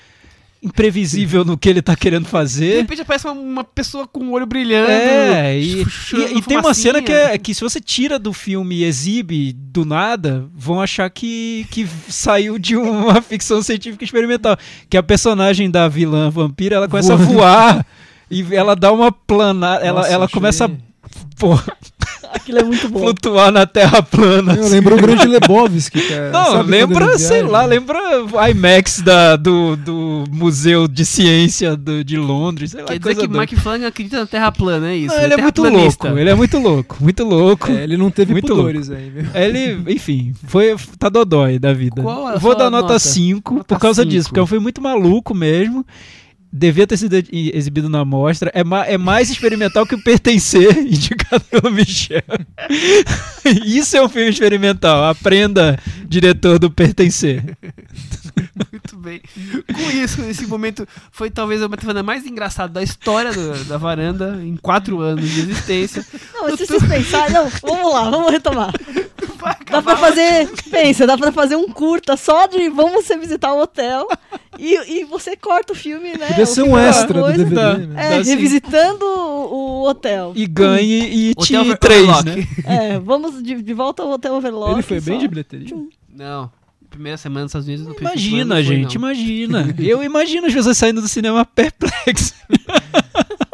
Imprevisível no que ele tá querendo De fazer. repente aparece uma, uma pessoa com o olho brilhando. É, e, chorando e- e tem uma cena que, é, que se você tira do filme e exibe do nada, vão achar que, que saiu de uma [LAUGHS] ficção científica experimental. Que a personagem da vilã vampira, ela começa a voar e ela dá uma planada, ela, Nossa, ela achei- começa a pô, Aquilo é muito bom. flutuar na terra plana. Eu assim. lembro o grande Lebowski, que é, Não, sabe lembra, sei lá, lembra IMAX da, do, do Museu de Ciência do- de Londres, sei lá. Quer dizer coisa que doida. Mike Flanagan acredita na Terra plana, é isso? Não, ele é muito terraplanista. louco, ele é muito louco, muito louco. É, ele não teve Muito pudores aí, viu? Ele, enfim, foi, tá dodói da vida. Qual Vou dar nota nota? 5 Nota por causa disso, cinco. porque é um filme muito maluco mesmo. Devia ter sido exibido na mostra. É, ma- é mais experimental que o Pertencer, [LAUGHS] indicado pelo Michel. [LAUGHS] Isso é um filme experimental. Aprenda, diretor do Pertencer. [LAUGHS] Muito bem. Com isso, esse momento foi talvez a metafona mais engraçada da história do- da varanda, em quatro anos de existência. Não, se vocês pensarem, não, vamos lá, vamos retomar. Dá pra fazer, pensa, dá pra fazer um curta só de vamos você visitar o hotel e, e você corta o filme, né? Podia ser um é extra do. DVD, Dá. né? É, revisitando o, o hotel. E ganhe e Hotel te três, Overlock. né? É, vamos de, de volta ao Hotel Overlock. Ele foi bem só. de bilheteria? Não. Primeira semana nos Estados Unidos no Imagina, foi, gente, não. imagina. [LAUGHS] Eu imagino as pessoas saindo do cinema perplexas. [LAUGHS]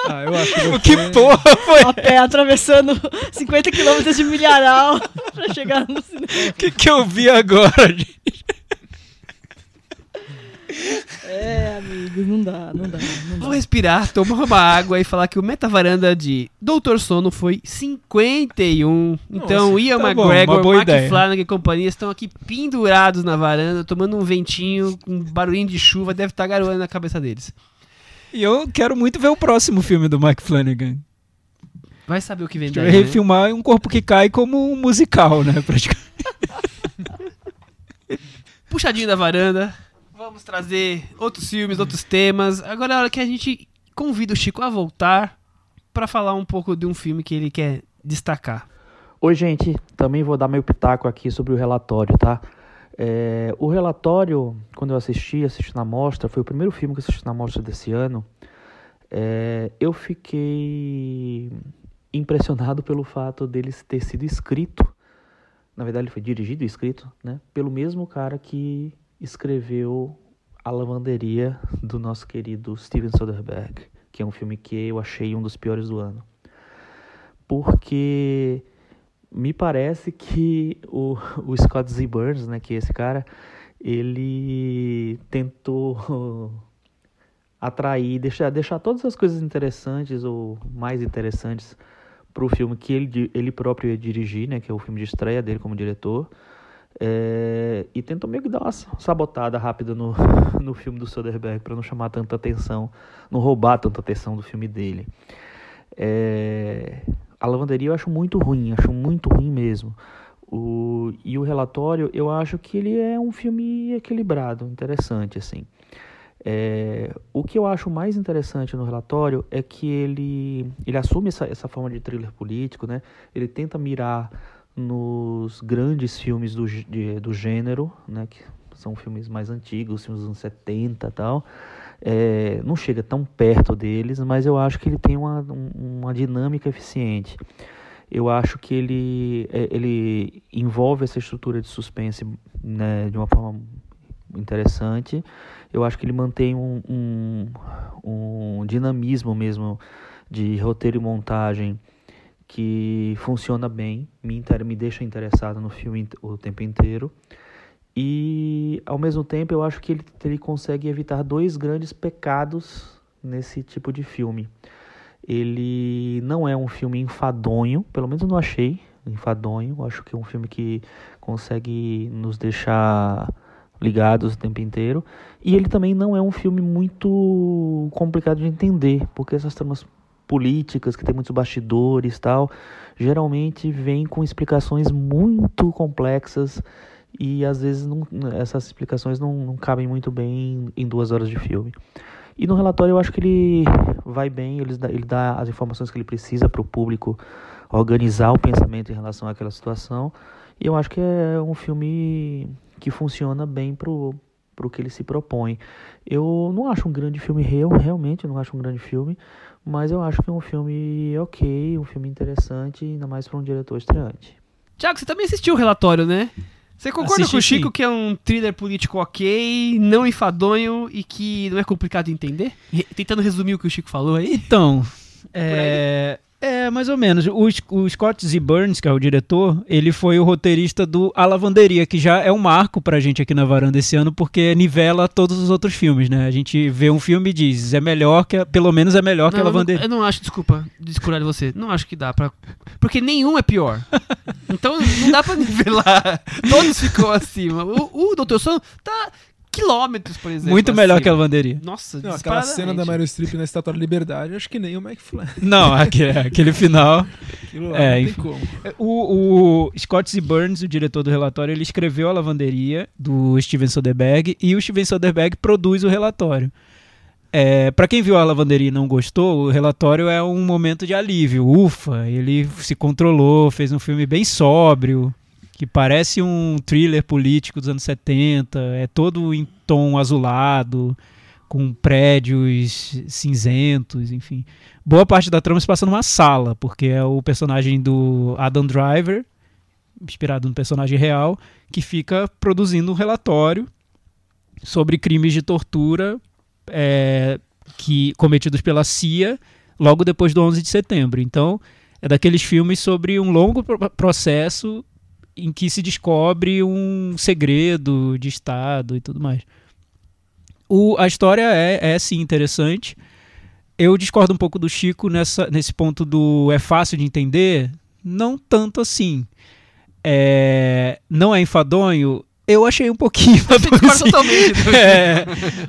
Ah, eu acho que, [LAUGHS] O que foi- porra foi? A pé atravessando 50 quilômetros de milharal pra chegar no cinema. O que, que eu vi agora, gente? É, amigo, não dá, não dá, não Vou dá. respirar, tomar uma água e falar que o Metavaranda de Doutor Sono foi 51. Então, Nossa, Ian tá bom, McGregor, ideia. Flanagan e companhia estão aqui pendurados na varanda, tomando um ventinho, um barulhinho de chuva, deve estar garoando na cabeça deles. E eu quero muito ver o próximo filme do Mike Flanagan. Vai saber o que vem daí, vai né? refilmar um corpo que cai como um musical, né? Praticamente. [LAUGHS] Puxadinho da varanda, vamos trazer outros filmes, outros temas. Agora é a hora que a gente convida o Chico a voltar para falar um pouco de um filme que ele quer destacar. Oi, gente. Também vou dar meu pitaco aqui sobre o relatório, tá? É, o relatório, quando eu assisti, assisti na mostra, foi o primeiro filme que eu assisti na mostra desse ano. É, eu fiquei impressionado pelo fato dele ter sido escrito, na verdade ele foi dirigido e escrito, né? Pelo mesmo cara que escreveu A Lavanderia do nosso querido Steven Soderbergh, que é um filme que eu achei um dos piores do ano. Porque me parece que o, o Scott Z. Burns, né, que é esse cara, ele tentou atrair, deixar, deixar todas as coisas interessantes ou mais interessantes para o filme que ele, ele próprio ia dirigir, né, que é o filme de estreia dele como diretor, é, e tentou meio que dar uma sabotada rápida no, [LAUGHS] no filme do Soderbergh para não chamar tanta atenção, não roubar tanta atenção do filme dele. É, a lavanderia eu acho muito ruim, acho muito ruim mesmo. O, e o relatório, eu acho que ele é um filme equilibrado, interessante, assim. É, o que eu acho mais interessante no relatório é que ele, ele assume essa, essa forma de thriller político, né? Ele tenta mirar nos grandes filmes do, de- do gênero, né? Que são filmes mais antigos, filmes dos anos 70 e tal. É, não chega tão perto deles, mas eu acho que ele tem uma, um- uma dinâmica eficiente. Eu acho que ele, é, ele envolve essa estrutura de suspense né, de uma forma interessante. Eu acho que ele mantém um, um, um dinamismo mesmo de roteiro e montagem que funciona bem, me, me deixa interessado no filme o tempo inteiro. E, ao mesmo tempo, eu acho que ele, ele consegue evitar dois grandes pecados nesse tipo de filme. Ele não é um filme enfadonho, pelo menos eu não achei enfadonho. Acho que é um filme que consegue nos deixar ligados o tempo inteiro. E ele também não é um filme muito complicado de entender, porque essas tramas políticas, que tem muitos bastidores tal, geralmente vêm com explicações muito complexas e às vezes não- essas explicações não, não cabem muito bem em duas horas de filme. E no relatório eu acho que ele vai bem, ele dá, ele dá as informações que ele precisa para o público organizar o pensamento em relação àquela situação. E eu acho que é um filme que funciona bem pro, para o que ele se propõe. Eu não acho um grande filme, eu realmente não acho um grande filme, mas eu acho que é um filme ok, um filme interessante, ainda mais para um diretor estreante. Tiago, você também assistiu o relatório, né? Você concorda Assisti com o Chico sim. que é um thriller político ok, não enfadonho e que não é complicado de entender? Re- Tentando resumir o que o Chico falou aí. Então, [LAUGHS] é, é mais ou menos. O, o Scott Z. Burns, que é o diretor, ele foi o roteirista do A Lavanderia, que já é um marco pra gente aqui na varanda esse ano, porque nivela todos os outros filmes, né? A gente vê um filme e diz, é melhor que, a- pelo menos é melhor que a Não, eu, não, Lavanderia. eu não acho, desculpa, discordar de você. Não acho que dá pra. Porque nenhum é pior. [LAUGHS] Então não dá pra nivelar. Todos ficam acima. O, o Dr. Sono tá quilômetros, por exemplo. Muito melhor acima. que a Lavanderia. Nossa, Não, aquela cena da. Meryl Streep na Estátua da Liberdade, acho que nem o McFly. Não, aquele, aquele final. Aquilo lá É, não tem enfim. como. O, o Scott Z. Burns, o diretor do relatório, ele escreveu a lavanderia do Steven Soderbergh e o Steven Soderbergh produz o relatório. É, para quem viu a lavanderia e não gostou, o relatório é um momento de alívio. Ufa, ele se controlou, fez um filme bem sóbrio, que parece um thriller político dos anos 70, é todo em tom azulado, com prédios cinzentos, enfim. Boa parte da trama se passa numa sala, porque é o personagem do Adam Driver, inspirado no personagem real, que fica produzindo um relatório sobre crimes de tortura é, que cometidos pela CIA logo depois do 11 de setembro. Então, é daqueles filmes sobre um longo pro- processo em que se descobre um segredo de Estado e tudo mais. O- a história é, é sim interessante. Eu discordo um pouco do Chico nessa, nesse ponto do é fácil de entender. Não tanto assim. É, não é enfadonho. Eu achei um pouquinho. Assim. [LAUGHS] É,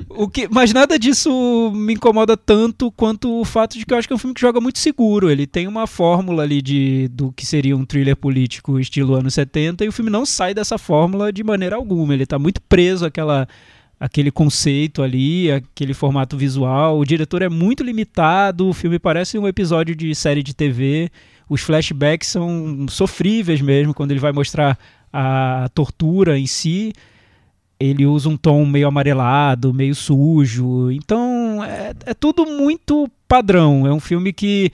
o que, mas nada disso me incomoda tanto quanto o fato de que eu acho que é um filme que joga muito seguro. Ele tem uma fórmula ali de, do que seria um thriller político estilo anos 70 e o filme não sai dessa fórmula de maneira alguma. Ele está muito preso àquela, àquele conceito ali, aquele formato visual. O diretor é muito limitado, o filme parece um episódio de série de TV. Os flashbacks são sofríveis mesmo quando ele vai mostrar a tortura em si ele usa um tom meio amarelado, meio sujo. Então é, é tudo muito padrão. É um filme que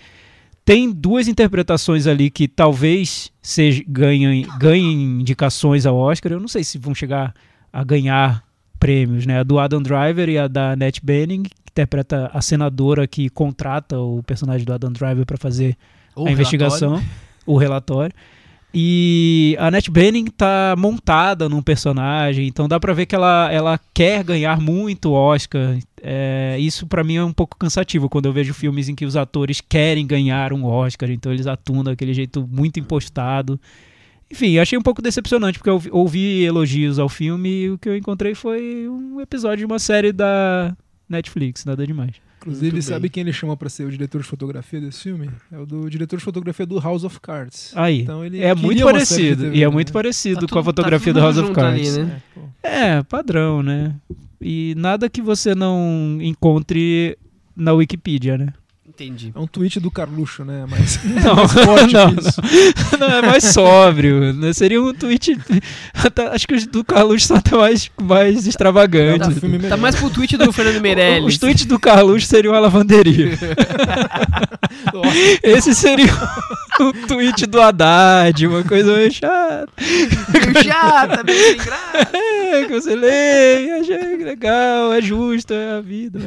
tem duas interpretações ali que talvez seja, ganhem, ganhem indicações ao Oscar. Eu não sei se vão chegar a ganhar prêmios, né? A do Adam Driver e a da Annette Bening, que interpreta a senadora que contrata o personagem do Adam Driver para fazer Ou a investigação, o relatório. E a Annette Bening tá montada num personagem, então dá pra ver que ela, ela quer ganhar muito Oscar. É, isso pra mim é um pouco cansativo quando eu vejo filmes em que os atores querem ganhar um Oscar, então eles atuam daquele jeito muito impostado. Enfim, achei um pouco decepcionante, porque eu ouvi elogios ao filme e o que eu encontrei foi um episódio de uma série da Netflix, nada demais. Inclusive, Muito sabe bem. quem ele chamou pra ser o diretor de fotografia desse filme? É o do diretor de fotografia do House of Cards. Aí, Então ele é muito parecido, TV, e é né? muito parecido Tá com a tudo- tá fotografia todo do House of junto ali, Cards. né? É. É, padrão, né? E nada que você não encontre na Wikipedia, né? Entendi. É um tweet do Carluxo, né? Mas Não, mais [LAUGHS] forte não, que isso. [LAUGHS] não, é mais sóbrio. né? Seria um tweet. [LAUGHS] acho que os do Carluxo são até mais, mais É extravagantes. filme melhor. Tá mais pro tweet do Fernando Meirelles. Os tweets do Carluxo seriam a lavanderia. Esse seria o tweet do Haddad, uma coisa meio chata. Meio chata, meio sem graça. É, que você lê, que legal, é justo, é a vida.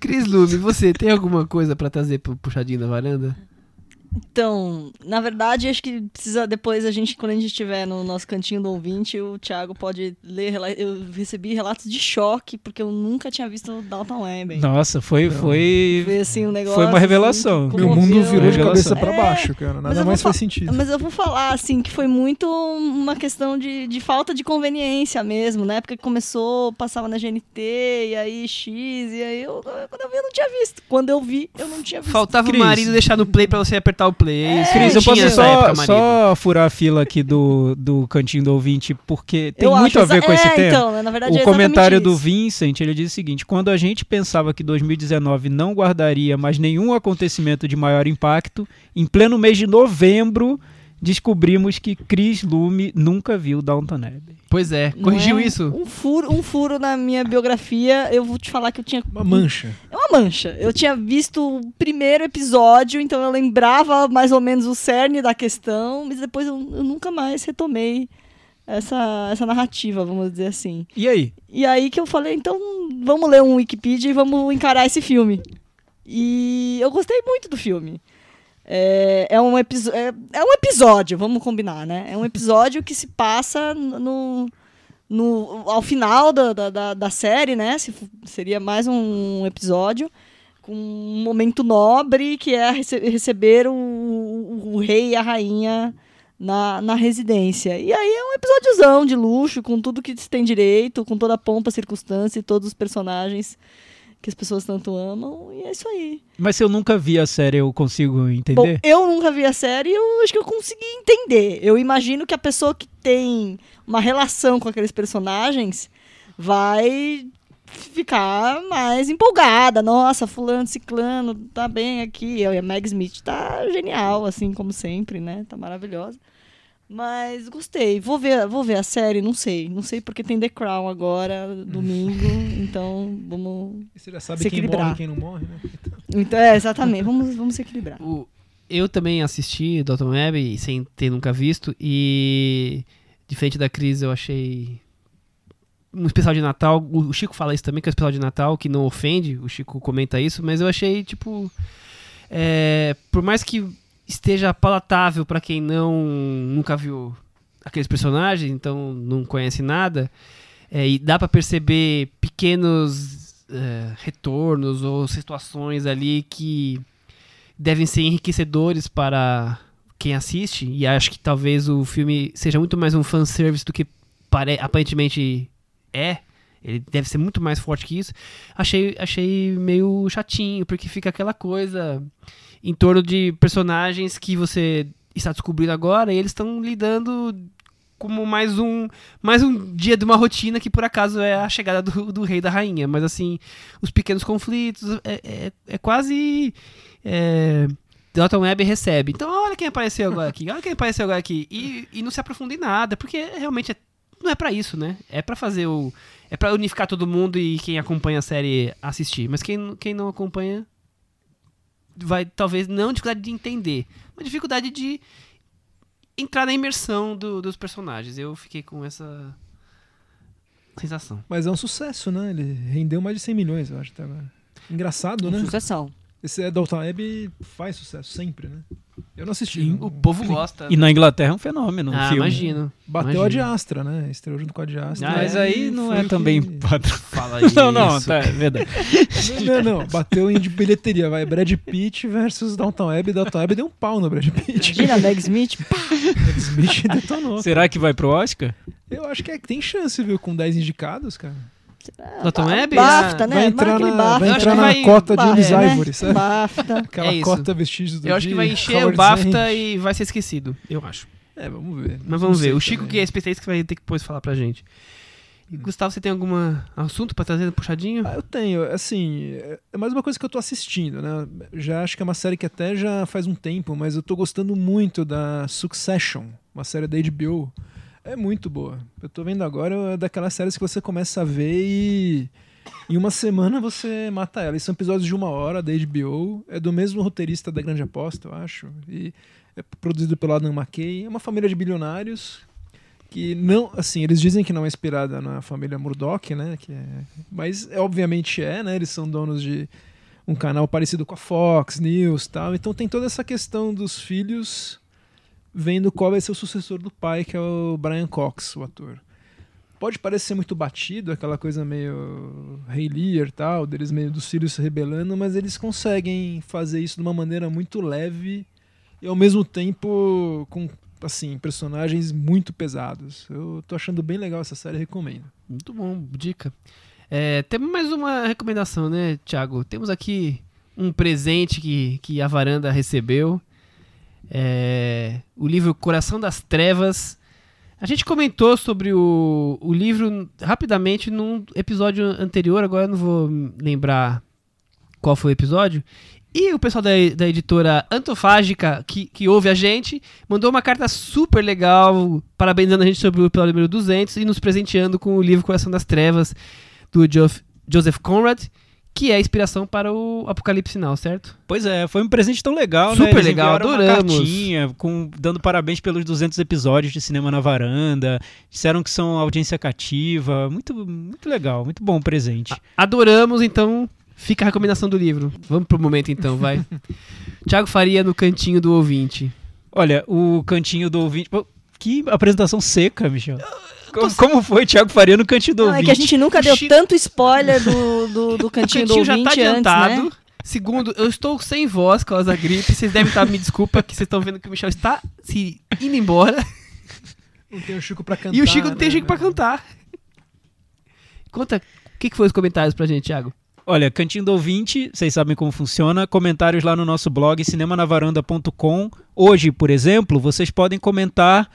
Cris Lume, você tem alguma coisa pra trazer pro puxadinho da varanda? Então, na verdade, acho que precisa depois a gente, quando a gente estiver no nosso cantinho do ouvinte, o Thiago pode ler. Eu recebi relatos de choque, porque eu nunca tinha visto o Dalton Webber. Nossa, foi. foi... Foi assim um negócio. Foi uma revelação. assim, meu mundo comoveu. virou de Revelação. cabeça pra É, baixo, cara. mas Nada eu mais vou faz sentido. Mas eu vou falar, assim, que foi muito uma questão de, de falta de conveniência mesmo. Na época que começou, passava na GNT, e aí X, e aí eu, quando eu vi, eu não tinha visto. Quando eu vi, eu não tinha visto. Faltava Cris. o marido deixar no play pra você apertar o play. É, Cris, eu posso só, época, só furar a fila aqui do, do cantinho do ouvinte, porque tem Eu muito a ver com esse é, tema. Então, na verdade, é o comentário exatamente do. Vincent, ele diz o seguinte: quando a gente pensava que 2019 não guardaria mais nenhum acontecimento de maior impacto, em pleno mês de novembro descobrimos que Chris Lume nunca viu Downton Abbey. Pois é, corrigiu é isso? Um furo, um furo na minha biografia. Eu vou te falar que eu tinha. Uma mancha. É uma mancha. Eu tinha visto o primeiro episódio, então eu lembrava mais ou menos o cerne da questão, mas depois eu, eu nunca mais retomei essa, essa narrativa, vamos dizer assim. E aí? E aí que eu falei, então vamos ler um Wikipedia e vamos encarar esse filme. E eu gostei muito do filme. É, é, um, é, é um episódio, vamos combinar, né? É um episódio que se passa no, no, ao final da, da, da, série, né? Se seria mais um episódio com um momento nobre que é rece- receber o, o, o rei e a rainha na, na residência. E aí é um episódiozão de luxo, com tudo que se tem direito, com toda a pompa, circunstância e todos os personagens que as pessoas tanto amam. E é isso aí. Mas se eu nunca vi a série, eu consigo Bom, entender? eu nunca vi a série e eu acho que eu consegui entender. Eu imagino que a pessoa que tem uma relação com aqueles personagens vai ficar mais empolgada. Nossa, fulano, ciclano, tá bem aqui. E a Meg Smith tá genial, assim como sempre, né? Tá maravilhosa. Mas gostei. Vou ver, vou ver a série, não sei. Não sei porque tem The Crown agora, [LAUGHS] domingo. então, vamos. E você já sabe Se quem equilibrar. morre e quem não morre, né? Então, é, exatamente. Vamos, vamos se equilibrar. O- eu também assisti Dalton Web sem ter nunca visto e diferente da Cris eu achei um especial de Natal, o o Chico fala isso também que é um especial de Natal que não ofende, o Chico comenta isso, mas eu achei tipo é, por mais que esteja palatável pra quem não nunca viu aqueles personagens, então não conhece nada, é, e dá pra perceber pequenos é, retornos ou situações ali que devem ser enriquecedores para quem assiste, e acho que talvez o filme seja muito mais um fanservice do que pare aparentemente é. Ele deve ser muito mais forte que isso. Achei, achei meio chatinho, porque fica aquela coisa em torno de personagens que você está descobrindo agora e eles estão lidando como mais um mais um dia de uma rotina que por acaso é a chegada do, do rei e da rainha. Mas assim, os pequenos conflitos é, é, é quase. É, Dalton Web recebe. Então, olha quem apareceu agora aqui, olha quem apareceu agora aqui. E, e não se aprofunda em nada, porque realmente é- não é pra isso, né? É pra fazer o. É pra unificar todo mundo e quem acompanha a série assistir. Mas quem, quem não acompanha vai talvez não dificuldade de entender, mas dificuldade de entrar na imersão do- dos personagens. Eu fiquei com essa sensação. Mas é um sucesso, né? Ele rendeu mais de 100 milhões, eu acho, até agora. Engraçado, né? Sucessão. Esse é Dalton Web faz sucesso sempre, né? Eu não assisti. não. O povo gosta. E na Inglaterra é um fenômeno, um ah, filme. imagino. Bateu a de imagino. Astra, né? Estreou junto com a de Astra. Ah, Mas é? aí não é também que- [LAUGHS] padrão. Fala isso. [LAUGHS] Não, não, tá, é verdade. Não, não, não. Bateu em de bilheteria. Vai Brad Pitt versus Downton Web. Downton Web deu um pau no Brad Pitt. Imagina, Meg Smith. pá, Brad Smith [LAUGHS] detonou. Será que vai pro Oscar? Eu acho que é, tem chance, viu? Com 10 indicados, cara. Dalton Web? BAFTA, né? Vai entrar na, BAFTA. vai entrar que na vai- cota de BAFTA, Miss né? Ivory, sabe? BAFTA. Aquela É isso. cota vestígios do Eu acho que vai encher o BAFTA e vai ser esquecido. Eu acho. É, vamos ver. Mas vamos ver. O Chico, também. que é especialista, que vai ter que depois falar pra gente. Gustavo, você tem algum assunto pra trazer puxadinho? Ah, eu tenho, assim, é mais uma coisa que eu tô assistindo, né? Já acho que é uma série que até já faz um tempo, mas eu tô gostando muito da Succession, uma série da HBO. É muito boa. Eu tô vendo agora é daquelas séries que você começa a ver e em uma semana você mata ela. E são episódios de uma hora da HBO. É do mesmo roteirista da Grande Aposta, eu acho. E é produzido pelo Adam McKay. É uma família de bilionários que não, assim, eles dizem que não é inspirada na família Murdoch, né? Que é, mas é, obviamente é, né? Eles são donos de um canal parecido com a Fox News, tal. Então tem toda essa questão dos filhos vendo qual vai ser o sucessor do pai, que é o Brian Cox, o ator. Pode parecer muito batido, aquela coisa meio Rei Lear, tal, deles meio dos filhos se rebelando, mas eles conseguem fazer isso de uma maneira muito leve e ao mesmo tempo com assim, personagens muito pesados. Eu tô achando bem legal essa série, recomendo. Muito bom, dica. É, temos mais uma recomendação, né, Thiago? Temos aqui um presente que, que a varanda recebeu. É, o livro Coração das Trevas. A gente comentou sobre o, o livro rapidamente num episódio anterior, agora eu não vou lembrar qual foi o episódio. E o pessoal da, da editora Antofágica, que, que ouve a gente, mandou uma carta super legal, parabenizando a gente sobre o episódio número 200 e nos presenteando com o livro Coração das Trevas, do Joseph Conrad, que é a inspiração para o Apocalipse Sinal, certo? Pois é, foi um presente tão legal, né? Super Eles legal, adoramos. Uma cartinha com, dando parabéns pelos 200 episódios de Cinema na Varanda. Disseram que são audiência cativa. Muito, muito legal, muito bom o presente. Adoramos, então fica a recomendação do livro. Vamos pro momento então, vai. [LAUGHS] Tiago Faria no cantinho do ouvinte. Olha, o cantinho do ouvinte. Que apresentação seca, Michel. Como, como foi Thiago Faria no cantinho do Não, é ouvinte? que a gente nunca deu Chico- tanto spoiler do, do, do [LAUGHS] O cantinho, cantinho do já ouvinte tá adiantado. antes, né? Segundo, eu estou sem voz por causa da gripe. Vocês devem estar, me desculpa, que vocês estão vendo que o Michel está se indo embora. Não tem o Chico pra cantar. e o Chico não tem né, Chico pra cantar. Conta, o que, que foi os comentários pra gente, Thiago? Olha, Cantinho do Ouvinte, vocês sabem como funciona. Comentários lá no nosso blog cinemanavaranda.com. Hoje, por exemplo, vocês podem comentar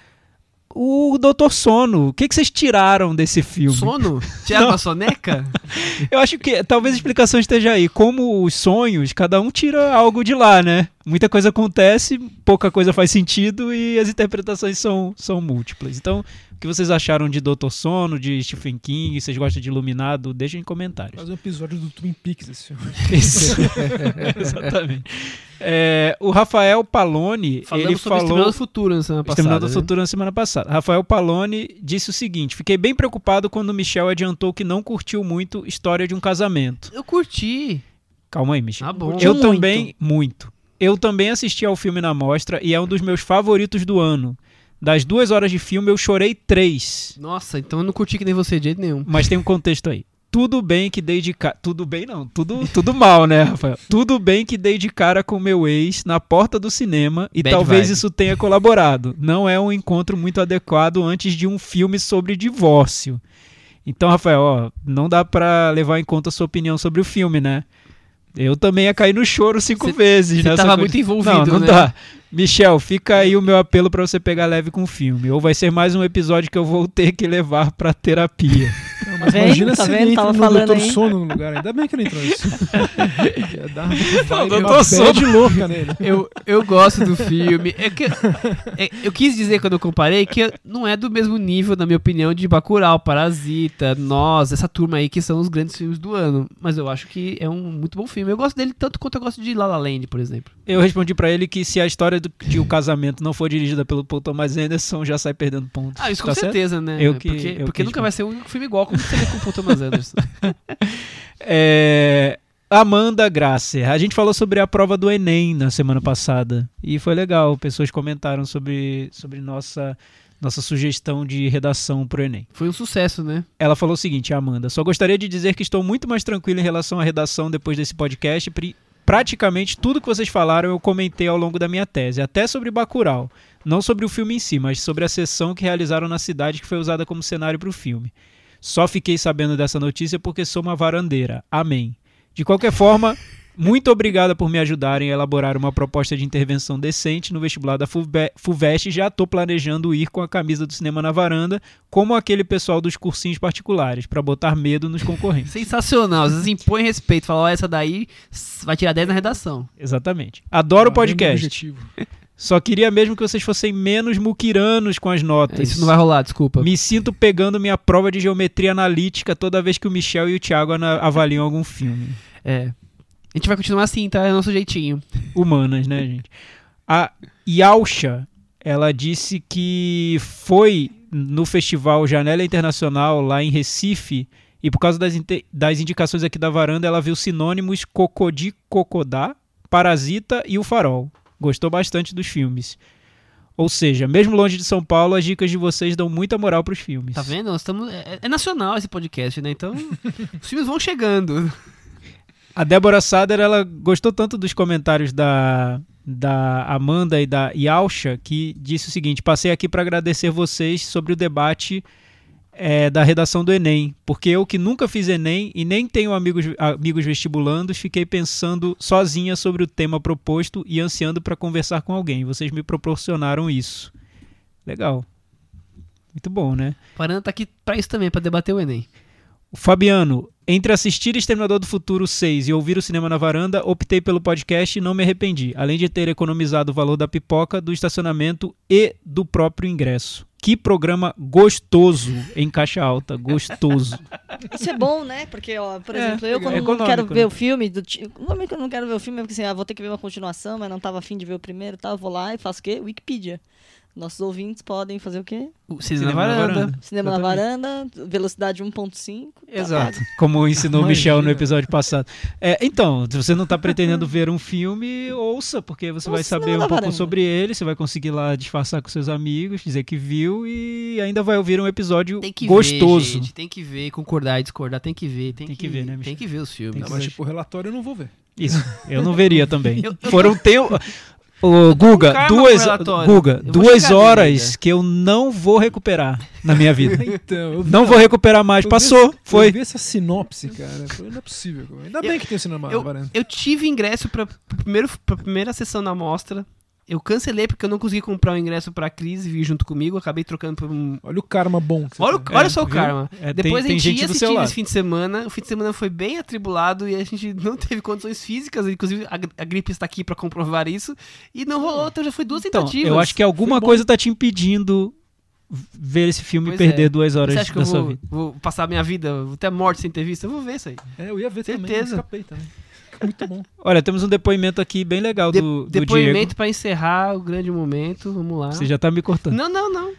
o Doutor Sono. O que, que vocês tiraram desse filme? Sono? [LAUGHS] Não. a soneca? [LAUGHS] Eu acho que talvez a explicação esteja aí. Como os sonhos, cada um tira algo de lá, né? Muita coisa acontece, pouca coisa faz sentido e as interpretações são, são múltiplas. Então, o que vocês acharam de Doutor Sono, de Stephen King? Vocês gostam de Iluminado? Deixem em comentários. Faz um episódio do Twin Peaks esse filme. [LAUGHS] Isso. [LAUGHS] Exatamente. É, o Rafael Palone, Falamos ele sobre falou... Exterminador do Futuro na semana passada. Exterminador do né? Futuro na semana passada. Rafael Palone disse o seguinte: Fiquei bem preocupado quando o Michel adiantou que não curtiu muito História de um Casamento. Eu curti. Calma aí, Michel. Ah, bom. Eu muito. também, muito. Eu também assisti ao filme na mostra e é um dos meus favoritos do ano. Das duas horas de filme, eu chorei três. Nossa, então eu não curti que nem você de jeito nenhum. Mas tem um contexto aí. Tudo bem que dei de cara. Tudo bem, não. Tudo, tudo mal, né, Rafael? Tudo bem que dei de cara com meu ex na porta do cinema e Bad talvez vibe. isso tenha colaborado. Não é um encontro muito adequado antes de um filme sobre divórcio. Então, Rafael, ó, não dá pra levar em conta a sua opinião sobre o filme, né? Eu também ia cair no choro cinco Cê- vezes, Você tava coisa. muito envolvido, Não, não né? dá. Michel, fica aí o meu apelo pra você pegar leve com o filme. Ou vai ser mais um episódio que eu vou ter que levar pra terapia. [LAUGHS] Mas vendo? imagina Tá se vendo? ele entra Tava no falando Doutor aí. Sono no lugar. Ainda bem que ele entrou nisso. [LAUGHS] Ia dar uma Doutor Sono. bad louca nele. Eu, eu gosto do filme. É que, é- eu quis dizer quando eu comparei que não é do mesmo nível, na minha opinião, de Bacurau, Parasita, Nós, essa turma aí que são os grandes filmes do ano. Mas eu acho que é um muito bom filme. Eu gosto dele tanto quanto eu gosto de La La Land, por exemplo. Eu respondi pra ele que se a história do, de O Casamento não for dirigida pelo Paul Thomas Anderson, já sai perdendo pontos. Ah, isso com Tá certo? certeza, né? Eu que- porque eu porque que nunca vai ser um filme igual como [LAUGHS] seria com o Thomas Anderson. É, Amanda Grasser. A gente falou sobre a prova do Enem na semana passada. E foi legal. Pessoas comentaram sobre, sobre nossa, nossa sugestão de redação pro Enem. Foi um sucesso, né? Ela falou o seguinte, Amanda. Só gostaria de dizer que estou muito mais tranquilo em relação à redação depois desse podcast. Praticamente tudo que vocês falaram eu comentei ao longo da minha tese, até sobre Bacurau. Não sobre o filme em si, mas sobre a sessão que realizaram na cidade que foi usada como cenário para o filme. Só fiquei sabendo dessa notícia porque sou uma varandeira. Amém. De qualquer forma, muito obrigada por me ajudarem a elaborar uma proposta de intervenção decente no vestibular da FUVE- FUVEST. Já estou planejando ir com a camisa do cinema na varanda, como aquele pessoal dos cursinhos particulares, para botar medo nos concorrentes. Sensacional. Às vezes impõe respeito. Fala, ó, essa daí vai tirar 10 na redação. Exatamente. Adoro o vendo podcast. objetivo. Só queria mesmo que vocês fossem menos muquiranos com as notas. É, Isso não vai rolar, desculpa. Me sinto pegando minha prova de geometria analítica toda vez que o Michel e o Thiago avaliam algum filme. É. A gente vai continuar assim, tá? É nosso jeitinho. Humanas, né, gente? A Yausha, ela disse que foi no festival Janela Internacional lá em Recife e por causa das, das indicações aqui da varanda, ela viu sinônimos Cocodi Cocodá, Parasita e O Farol. Gostou bastante dos filmes. Ou seja, mesmo longe de São Paulo, as dicas de vocês dão muita moral pros filmes. Tá vendo? Nós estamos. É, é nacional esse podcast, né? Então, [LAUGHS] os filmes vão chegando. A Débora Sader, ela gostou tanto dos comentários da, da Amanda e da Yausha que disse o seguinte: passei aqui para agradecer vocês sobre o debate é, da redação do Enem, porque eu que nunca fiz Enem e nem tenho amigos, amigos vestibulandos, fiquei pensando sozinha sobre o tema proposto e ansiando para conversar com alguém. Vocês me proporcionaram isso. Legal. Muito bom, né? Parando tá aqui pra isso também, pra debater o Enem. O Fabiano, Entre assistir Exterminador do Futuro 6 e ouvir o Cinema na Varanda, optei pelo podcast e não me arrependi, além de ter economizado o valor da pipoca, do estacionamento e do próprio ingresso. Que programa gostoso em caixa alta, gostoso. Isso é bom, né? Porque, ó, por É, exemplo, eu é quando não quero né? ver o filme, do ti- não é que eu não quero ver o filme, é porque assim, ah, vou ter que ver uma continuação, mas não tava afim de ver o primeiro, tá? Eu vou lá e faço o quê? Wikipedia. Nossos ouvintes podem fazer o quê? O Cinema, na varanda. Cinema na varanda, velocidade 1.5. tá Exato. Como ensinou o. Michel no episódio passado. É, então, se você não está pretendendo ver um filme, ouça, porque você vai saber Cinema um pouco Varanda. sobre ele, você vai conseguir lá disfarçar com seus amigos, dizer que viu e ainda vai ouvir um episódio Tem que gostoso. ver, gente. Tem que ver, concordar e discordar. Tem que ver. Tem, Tem que ver, né, Tem Michel? que ver os filmes. Não, mas tipo, o relatório eu não vou ver. Isso, eu não veria também. Eu- [LAUGHS] eu Foram tempo. Ô, com Guga, duas. Guga, Eu duas horas que eu não vou recuperar na minha vida. [LAUGHS] Então, eu vi, Não vou recuperar mais. eu vi Passou, essa- foi. Eu vi essa sinopse, cara. eu Não é possível. Ainda bem que tem o cinema Eu, eu tive ingresso pra, pro primeiro, pra primeira sessão da mostra. Eu cancelei porque eu não consegui comprar o ingresso pra Cris vir junto comigo. Acabei trocando por um. Olha o karma bom Olha, o- tem. olha só o viu? karma. É, Depois tem a gente gente ia assistir esse fim de semana. O fim de semana foi bem atribulado e a gente [LAUGHS] não teve condições físicas. Inclusive, a, a gripe está aqui pra comprovar isso. E não rolou, então já foi duas Então, tentativas. eu acho que alguma coisa tá te impedindo ver esse filme Pois e perder é. duas horas Você acha que da eu vou, vida. vou passar a minha vida até morte sem ter visto? Eu vou ver isso aí. É, eu ia ver também. Certeza. Escapei também. Muito bom. Olha, temos um depoimento aqui bem legal De- do, do depoimento Diego. pra encerrar o grande momento. Vamos lá. Você já tá me cortando. Não, não, não.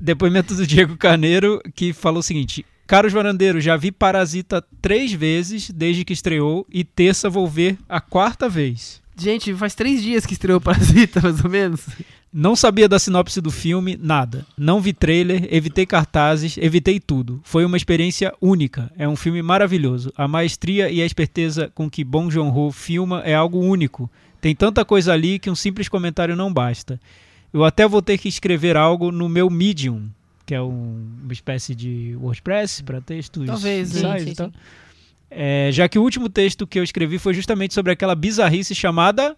Depoimento do Diego Carneiro, que falou o seguinte: Caros varandeiros, já vi Parasita três vezes desde que estreou e terça vou ver a quarta vez. Gente, faz três dias que estreou Parasita, [LAUGHS] mais ou menos. Não sabia da sinopse do filme, nada. Não vi trailer, evitei cartazes, evitei tudo. Foi uma experiência única. É um filme maravilhoso. A maestria e a esperteza com que Bong Joon-ho filma é algo único. Tem tanta coisa ali que um simples comentário não basta. Eu até vou ter que escrever algo no meu Medium, que é um- uma espécie de WordPress para textos, Talvez, sim, ensaios sim, sim. É, já que o último texto que eu escrevi foi justamente sobre aquela bizarrice chamada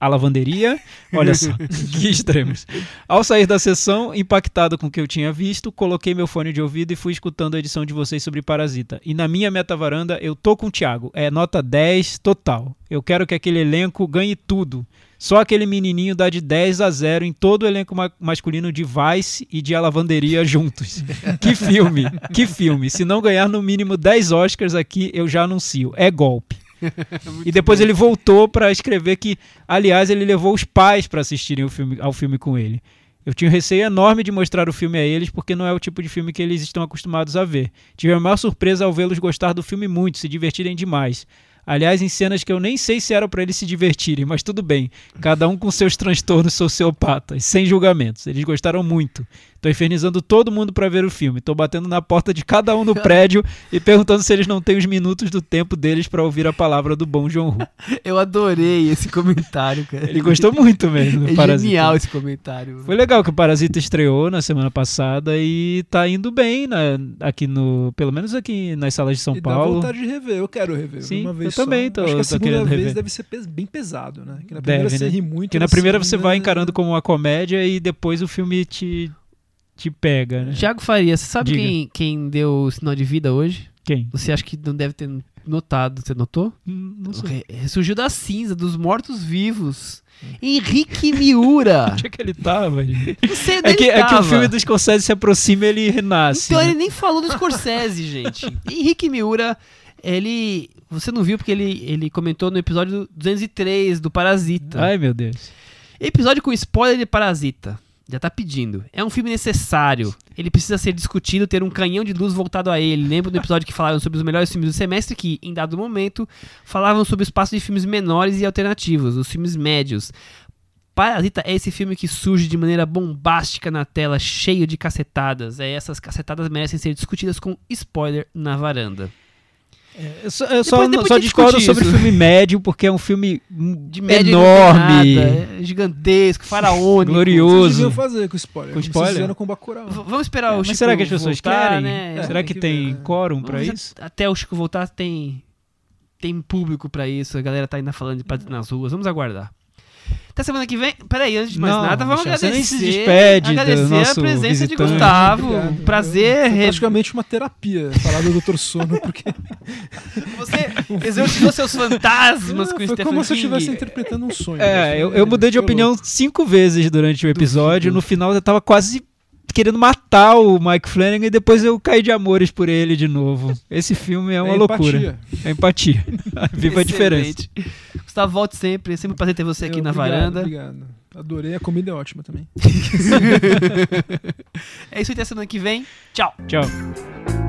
a lavanderia. Olha só, [LAUGHS] que extremos. Ao sair da sessão, impactado com o que eu tinha visto, coloquei meu fone de ouvido e fui escutando a edição de vocês sobre Parasita. E na minha meta-varanda, eu tô com o Thiago. É nota 10 total. Eu quero que aquele elenco ganhe tudo. Só aquele menininho dá de 10 a 0 em todo o elenco ma- masculino de Vice e de A Lavanderia juntos. [LAUGHS] que filme, que filme. Se não ganhar no mínimo 10 Oscars aqui, eu já anuncio. É golpe. [LAUGHS] e depois ele voltou pra escrever que, aliás, ele levou os pais pra assistirem o filme, ao filme com ele. Eu tinha um receio enorme de mostrar o filme a eles, porque não é o tipo de filme que eles estão acostumados a ver. Tive a maior surpresa ao vê-los gostar do filme muito, se divertirem demais. Aliás, em cenas que eu nem sei se eram pra eles se divertirem, mas tudo bem. Cada um com seus transtornos sociopatas, sem julgamentos. Eles gostaram muito. Tô infernizando todo mundo pra ver o filme. Tô batendo na porta de cada um no prédio [LAUGHS] e perguntando se eles não têm os minutos do tempo deles pra ouvir a palavra do bom John Woo. [LAUGHS] Eu adorei esse comentário, cara. Ele gostou muito mesmo do É Parasita. genial esse comentário. Foi legal que o Parasita estreou na semana passada e tá indo bem né, aqui no. Pelo menos aqui nas salas de São e dá Paulo. vontade de rever. Eu quero rever. Sim, uma vez eu também só. tô- Acho que tô a segunda querendo vez rever. deve ser bem pesado, né? Que na Deve, primeira você né? ri muito. Porque na primeira você vai encarando como uma comédia e depois o filme te, te pega, né? Tiago Faria, você sabe Diga. quem, quem deu o sinal de vida hoje? Quem? Você acha que não deve ter notado? Você notou? Hum, Não sei. Re- Ressurgiu da cinza, dos mortos-vivos. Henrique Miura. [LAUGHS] Onde é que ele tava? gente? Não sei É que, é que o filme do Scorsese se aproxima e ele renasce. Então né? ele nem falou do Scorsese, [LAUGHS] gente. Henrique Miura, ele. Você não viu porque ele, ele comentou no episódio 203 do Parasita. Ai, meu Deus. Episódio com spoiler de Parasita. Já tá pedindo. É um filme necessário. Ele precisa ser discutido, ter um canhão de luz voltado a ele. Lembra do episódio que falaram sobre os melhores filmes do semestre, que, em dado momento, falavam sobre o espaço de filmes menores e alternativos, os filmes médios. Parasita é esse filme que surge de maneira bombástica na tela, cheio de cacetadas. É, essas cacetadas merecem ser discutidas com spoiler na varanda. Eu só, eu só, depois só a gente discordo sobre o filme médio, porque é um filme De médio enorme. nada, é gigantesco, faraônico. Glorioso. Vocês fazer com spoiler. Com spoiler? Com Bacurau. V- Vamos esperar o Mas Chico será que as pessoas voltar, querem? né? É, Será tem que que tem ver, quórum pra isso? Até o Chico voltar tem tem público pra isso, a galera tá ainda falando de Parasita nas ruas, vamos aguardar. Até semana que vem. Peraí, antes de mais Não, nada, vamos Michel, você nem agradecer. se despede do agradecer a presença de visitante. Gustavo. Obrigado. Prazer. Re- praticamente uma terapia falar do Dr. Sono, porque [LAUGHS] Você exercitou seus fantasmas com foi Stephen como se eu King. estivesse interpretando um sonho. É, eu, eu mudei de opinião cinco vezes durante o episódio. No final eu tava quase querendo matar o Mike Flanagan e depois eu caí de amores por ele de novo. Esse filme é uma É loucura. empatia. É empatia. [LAUGHS] Viva a diferença. Gustavo, volte sempre. É sempre um prazer ter você aqui Eu- na obrigado, varanda. Obrigado. Adorei, a comida é ótima também. [LAUGHS] É isso aí, até semana que vem. Tchau. Tchau.